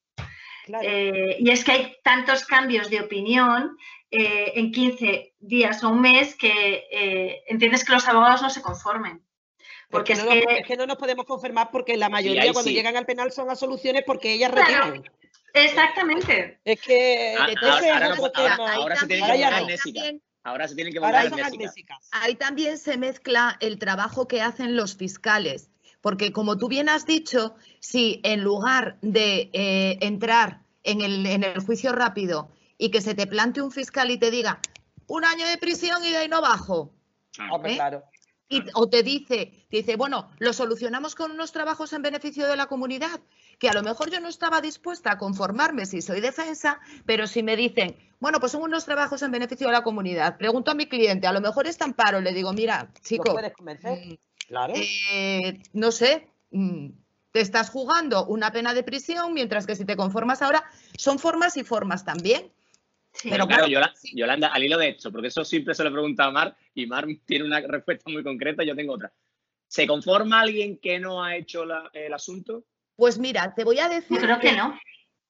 Eh, y es que hay tantos cambios de opinión eh, en 15 días o un mes que eh, entiendes que los abogados no se conformen. Porque es, que, no, nos podemos conformar porque la mayoría cuando llegan al penal son a soluciones porque ellas retiran. Exactamente. Es que ahora, se tienen que volver Ahora se tienen que volver Ahí también se mezcla el trabajo que hacen los fiscales. Porque como tú bien has dicho, si en lugar de eh, entrar en el, en el juicio rápido y que se te plante un fiscal y te diga un año de prisión y de ahí no bajo. ¿eh? claro. Y, o te dice, te dice, bueno, lo solucionamos con unos trabajos en beneficio de la comunidad, que a lo mejor yo no estaba dispuesta a conformarme si soy defensa, pero si me dicen, bueno, pues son unos trabajos en beneficio de la comunidad, pregunto a mi cliente, a lo mejor es tan paro, le digo, mira, chico, puedes convencer? Mm, claro. Eh, no sé, mm, te estás jugando una pena de prisión, mientras que si te conformas ahora, son formas y formas también. Pero claro, Yolanda, al hilo de esto, porque eso siempre se lo pregunta a Mar y Mar tiene una respuesta muy concreta, yo tengo otra. ¿Se conforma alguien que no ha hecho el asunto? Pues mira, te voy a decir. creo que, no.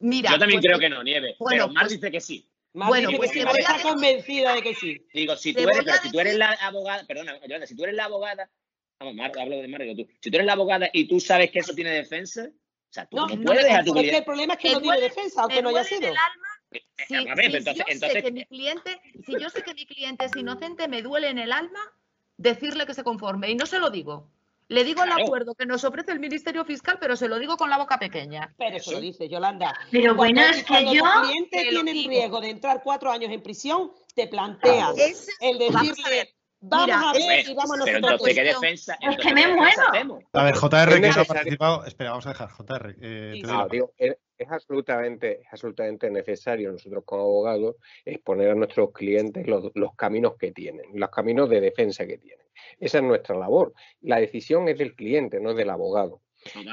Mira, yo también pues creo que no, Nieve. pero Mar pues dice que sí. bueno, pues que está convencida de que sí. Digo, si tú, eres, si tú eres la abogada, perdona, Yolanda, si tú eres la abogada, vamos, Mar, hablo de Mar, tú. Si tú eres la abogada y tú sabes que eso tiene defensa, o sea, tú no, no puedes a tu cliente. el problema es que no tiene defensa, aunque no haya sido. Si, yo sé que mi cliente, si yo sé que mi cliente es inocente, me duele en el alma decirle que se conforme y no se lo digo. Le digo el acuerdo que nos ofrece el Ministerio Fiscal, pero se lo digo con la boca pequeña. Pero eso lo dice Yolanda. Pero bueno, es que yo. el cliente tiene el riesgo de entrar cuatro años en prisión, te planteas el decirle. Vamos a ver, y vamos a Pero entonces, ¿qué defensa? Es que me muero. A ver, JR, que no ha participado. Espera, vamos a dejar, JR. Eh, no, digo, es, absolutamente, es absolutamente necesario nosotros como abogados exponer a nuestros clientes los, los caminos que tienen, los caminos de defensa que tienen. Esa es nuestra labor. La decisión es del cliente, no es del abogado.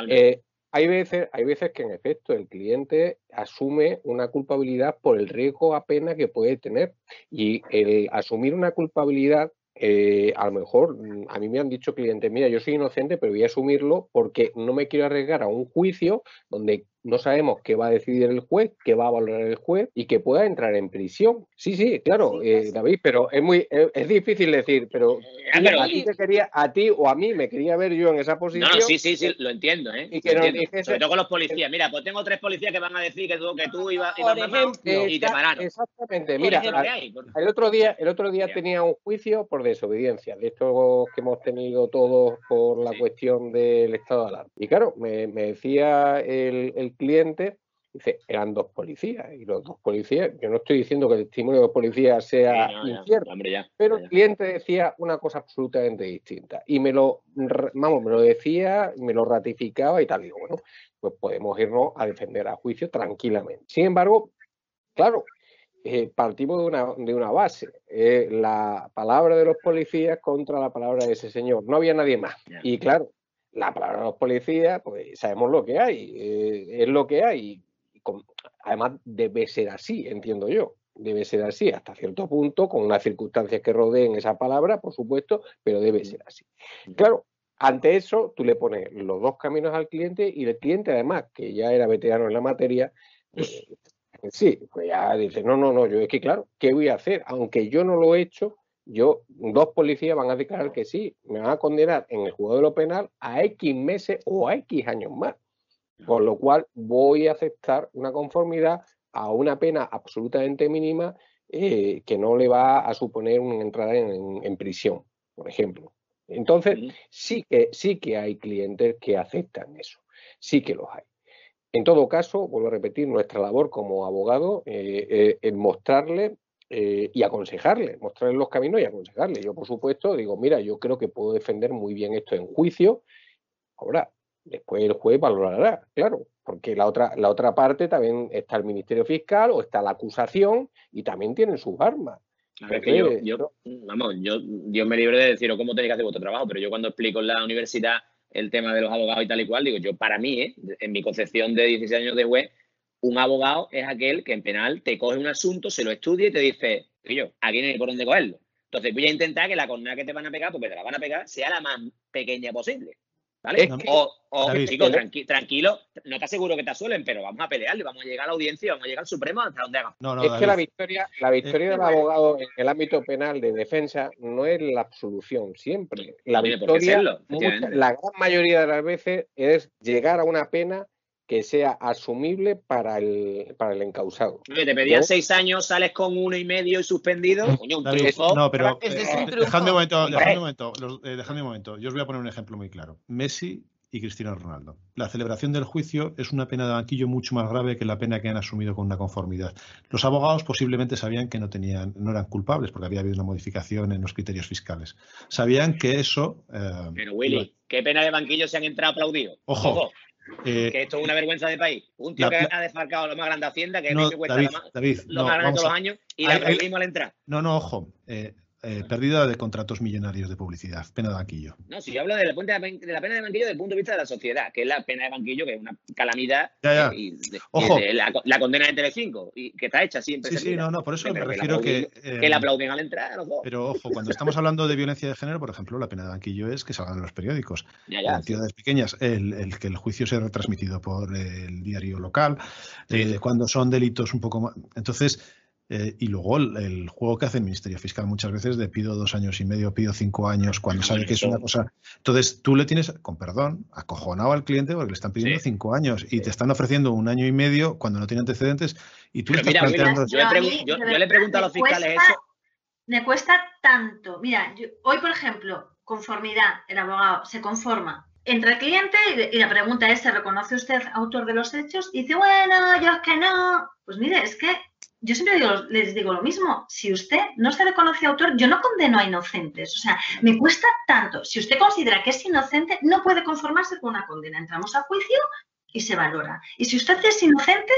Eh, hay veces, hay veces que en efecto el cliente asume una culpabilidad por el riesgo a pena que puede tener y el asumir una culpabilidad eh, a lo mejor mm, a mí me han dicho clientes, mira, yo soy inocente, pero voy a asumirlo porque no me quiero arriesgar a un juicio donde no sabemos qué va a decidir el juez, qué va a valorar el juez y que pueda entrar en prisión. Sí, sí, claro, eh, David, pero es muy es, difícil decir, pero, eh, a ti te quería, a ti o a mí me quería ver yo en esa posición. No, sí, sí, sí, lo entiendo, ¿eh? Y que Sobre todo con los policías. Mira, pues tengo tres policías que van a decir que tú, que tú ibas, ibas y te pararon. Exactamente, mira, el otro día, el otro día tenía un juicio por desobediencia, de estos que hemos tenido todos por la cuestión del estado de alarma. Y claro, me, decía el cliente Dice, eran dos policías y los dos policías, yo no estoy diciendo que el testimonio de los policías sea Sí, no, ya, incierto, hombre, ya, pero ya. el cliente decía una cosa absolutamente distinta y me lo, vamos, me lo decía, me lo ratificaba y tal. Digo, bueno, pues podemos irnos a defender a juicio tranquilamente. Sin embargo, claro, eh, partimos de una, de una base, eh, la palabra de los policías contra la palabra de ese señor. No había nadie más. Y claro, la palabra de los policías, pues sabemos lo que hay, eh, es lo que hay. Y con- además debe ser así, entiendo yo. Debe ser así hasta cierto punto, con unas circunstancias que rodeen esa palabra, por supuesto, pero debe ser así. Claro, ante eso tú le pones los dos caminos al cliente y el cliente además, que ya era veterano en la materia, pues, sí, pues ya dice, no, no, no, yo es que claro, ¿qué voy a hacer? Aunque yo no lo he hecho, yo, dos policías van a declarar que sí, me van a condenar en el juzgado de lo penal a X meses o a X años más. Con lo cual voy a aceptar una conformidad a una pena absolutamente mínima eh, que no le va a suponer una entrada en, en prisión, por ejemplo. Entonces, sí que, sí que hay clientes que aceptan eso, sí que los hay. En todo caso, vuelvo a repetir, nuestra labor como abogado eh, eh, es mostrarle eh, y aconsejarle, mostrarle los caminos y aconsejarle. Yo, por supuesto, digo, mira, yo creo que puedo defender muy bien esto en juicio. Ahora, después el juez valorará, claro, porque la otra, la otra parte también está el Ministerio Fiscal o está la acusación y también tienen sus armas. Claro, es que yo, vamos, yo, Dios me libre de deciros cómo tenéis que hacer vuestro trabajo, pero yo cuando explico en la universidad el tema de los abogados y tal y cual, digo, yo para mí, ¿eh? en mi concepción de 16 años de juez, un abogado es aquel que en penal te coge un asunto, se lo estudia y te dice, yo, aquí no hay por dónde cogerlo. Entonces voy a intentar que la condena que te van a pegar, porque te la van a pegar, sea la más pequeña posible. ¿Vale? Es que- o, o David, chico, pero- tranqui- tranquilo, no te aseguro que te asuelen, pero vamos a pelearle, vamos a llegar a la audiencia, vamos a llegar al Supremo hasta donde haga. No, no, es que la victoria, la victoria del abogado en el ámbito penal de defensa no es la absolución siempre. La victoria, serlo, mucha- la gran mayoría de las veces, es llegar a una pena que sea asumible para el, para el encausado. Oye, te pedían seis años, sales con uno y medio y suspendido. Coño, un triunfo. no, pero eh, un triunfo. dejadme un momento, Hombre. dejadme un momento, los- eh, dejadme un momento. Yo os voy a poner un ejemplo muy claro. Messi y Cristiano Ronaldo. La celebración del juicio es una pena de banquillo mucho más grave que la pena que han asumido con una conformidad. Los abogados posiblemente sabían que no tenían, no eran culpables porque había habido una modificación en los criterios fiscales. Sabían que eso. eh, Pero Willy, qué pena de banquillo se han entrado aplaudidos. Ojo. Eh, que esto es una vergüenza de país. Un tío La que ha desfalcado lo más grande de Hacienda, que no, mí me cuesta David, lo más, David, lo no, más grande de vamos todos los años, y la aplaudimos al entrar. no, no, ojo. eh, eh, pérdida de contratos millonarios de publicidad, pena de banquillo. No, si yo hablo de la, de la pena de banquillo desde el punto de vista de la sociedad, que es la pena de banquillo, que es una calamidad, Ya, ya. eh, y de- y Ojo. la, la condena de Telecinco, y que está hecha siempre. Sí, sí, no, no, por eso me refiero que. eh, que la aplauden al entrar. Pero ojo, cuando estamos hablando de violencia de género, por ejemplo, la pena de banquillo es que salgan en los periódicos. Ya, ya. en ciudades pequeñas, el, el que el juicio sea retransmitido por el diario local, Sí, eh, sí. cuando son delitos un poco más. Entonces, eh, y luego el, el juego que hace el Ministerio Fiscal muchas veces de pido dos años y medio, pido cinco años, cuando sabe que es una cosa. Entonces, tú le tienes, con perdón, acojonado al cliente porque le están pidiendo Sí. cinco años y te están ofreciendo un año y medio cuando no tiene antecedentes y tú le Pero estás mira, planteando. yo, le mí, yo- yo le pregunto a los fiscales cuesta- eso. Me cuesta tanto. Mira, yo- hoy, por ejemplo, conformidad, el abogado se conforma. Entra el cliente y, y la pregunta es, ¿se reconoce usted autor de los hechos? Y dice, bueno, yo es que no. Pues mire, es que yo siempre les digo lo mismo. Si usted no se reconoce autor, yo no condeno a inocentes. O sea, me cuesta tanto. Si usted considera que es inocente, no puede conformarse con una condena. Entramos a juicio y se valora. Y si usted es inocente,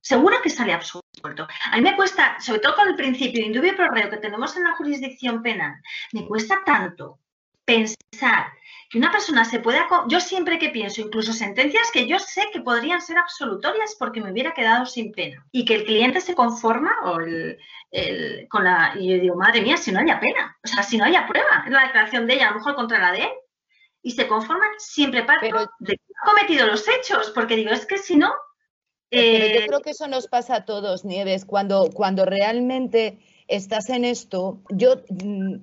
seguro que sale absuelto. A mí me cuesta, sobre todo con el principio de indubio pro reo que tenemos en la jurisdicción penal, me cuesta tanto pensar que una persona se pueda... Yo siempre que pienso, incluso sentencias que yo sé que podrían ser absolutorias porque me hubiera quedado sin pena. Y que el cliente se conforma o el, el- con la... Y yo digo, madre mía, si no haya pena, o sea, si no haya prueba en la declaración de ella, a lo mejor contra la de él, y se conforman, siempre parto Pero- de que ha cometido los hechos, porque digo, es que si no... Pero eh, yo creo que eso nos pasa a todos, Nieves, cuando, cuando realmente estás en esto. Yo mm,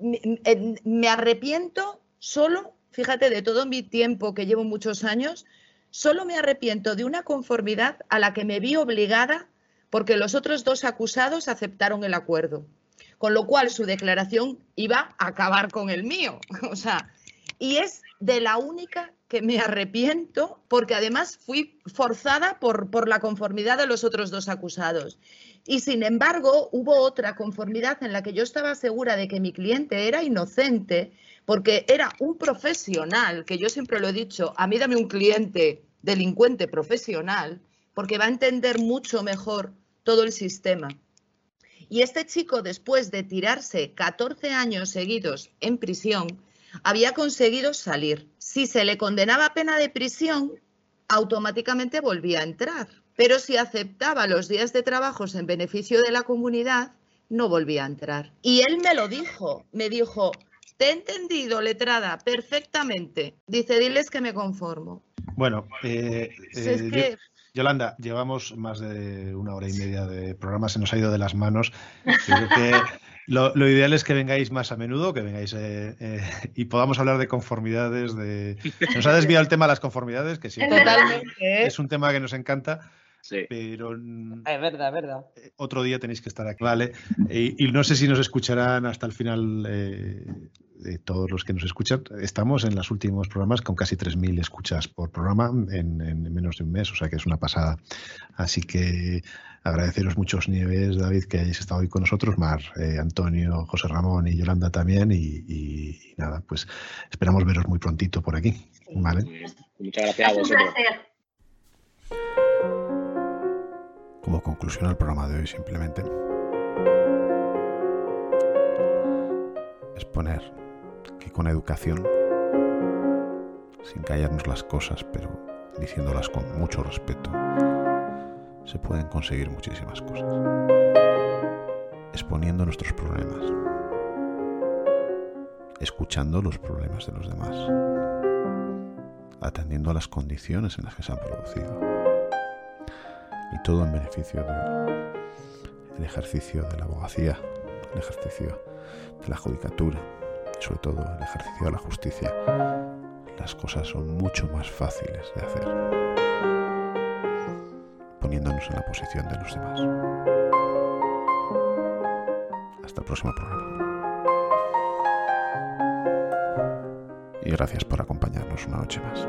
me, me- me arrepiento solo, fíjate, de todo mi tiempo que llevo muchos años, solo me arrepiento de una conformidad a la que me vi obligada porque los otros dos acusados aceptaron el acuerdo. Con lo cual su declaración iba a acabar con el mío. O sea, y es de la única que me arrepiento porque además fui forzada por, por la conformidad de los otros dos acusados. Y sin embargo, hubo otra conformidad en la que yo estaba segura de que mi cliente era inocente porque era un profesional, que yo siempre lo he dicho, a mí dame un cliente delincuente profesional, porque va a entender mucho mejor todo el sistema. Y este chico, después de tirarse 14 años seguidos en prisión, había conseguido salir. Si se le condenaba pena de prisión, automáticamente volvía a entrar. Pero si aceptaba los días de trabajos en beneficio de la comunidad, no volvía a entrar. Y él me lo dijo, me dijo, te he entendido, letrada, perfectamente. Dice, diles que me conformo. Bueno, eh, eh, Yolanda, llevamos más de una hora y media de programa, se nos ha ido de las manos. Creo que lo, ideal es que vengáis más a menudo, que vengáis eh, y podamos hablar de conformidades. De... Se nos ha desviado el tema de las conformidades, que sí, es un tema que nos encanta. Pero. Es verdad, es verdad. Eh, otro día tenéis que estar aquí. Vale. Y, no sé si nos escucharán hasta el final eh, de todos los que nos escuchan. Estamos en los últimos programas con casi 3.000 escuchas por programa en, menos de un mes, o sea que es una pasada. Así que agradeceros muchos Nieves, David, que hayáis estado hoy con nosotros, Mar, eh, Antonio, José Ramón y Yolanda también. Y, nada, pues esperamos veros muy prontito por aquí. ¿vale? Muchas gracias a vosotros. Como conclusión al programa de hoy simplemente. Es poner que con educación, sin callarnos las cosas, pero diciéndolas con mucho respeto, se pueden conseguir muchísimas cosas. Exponiendo nuestros problemas, escuchando los problemas de los demás, atendiendo a las condiciones en las que se han producido y todo en beneficio del ejercicio de la abogacía, el ejercicio de la judicatura y sobre todo el ejercicio de la justicia. Las cosas son mucho más fáciles de hacer poniéndonos en la posición de los demás. Hasta el próximo programa. Y gracias por acompañarnos una noche más.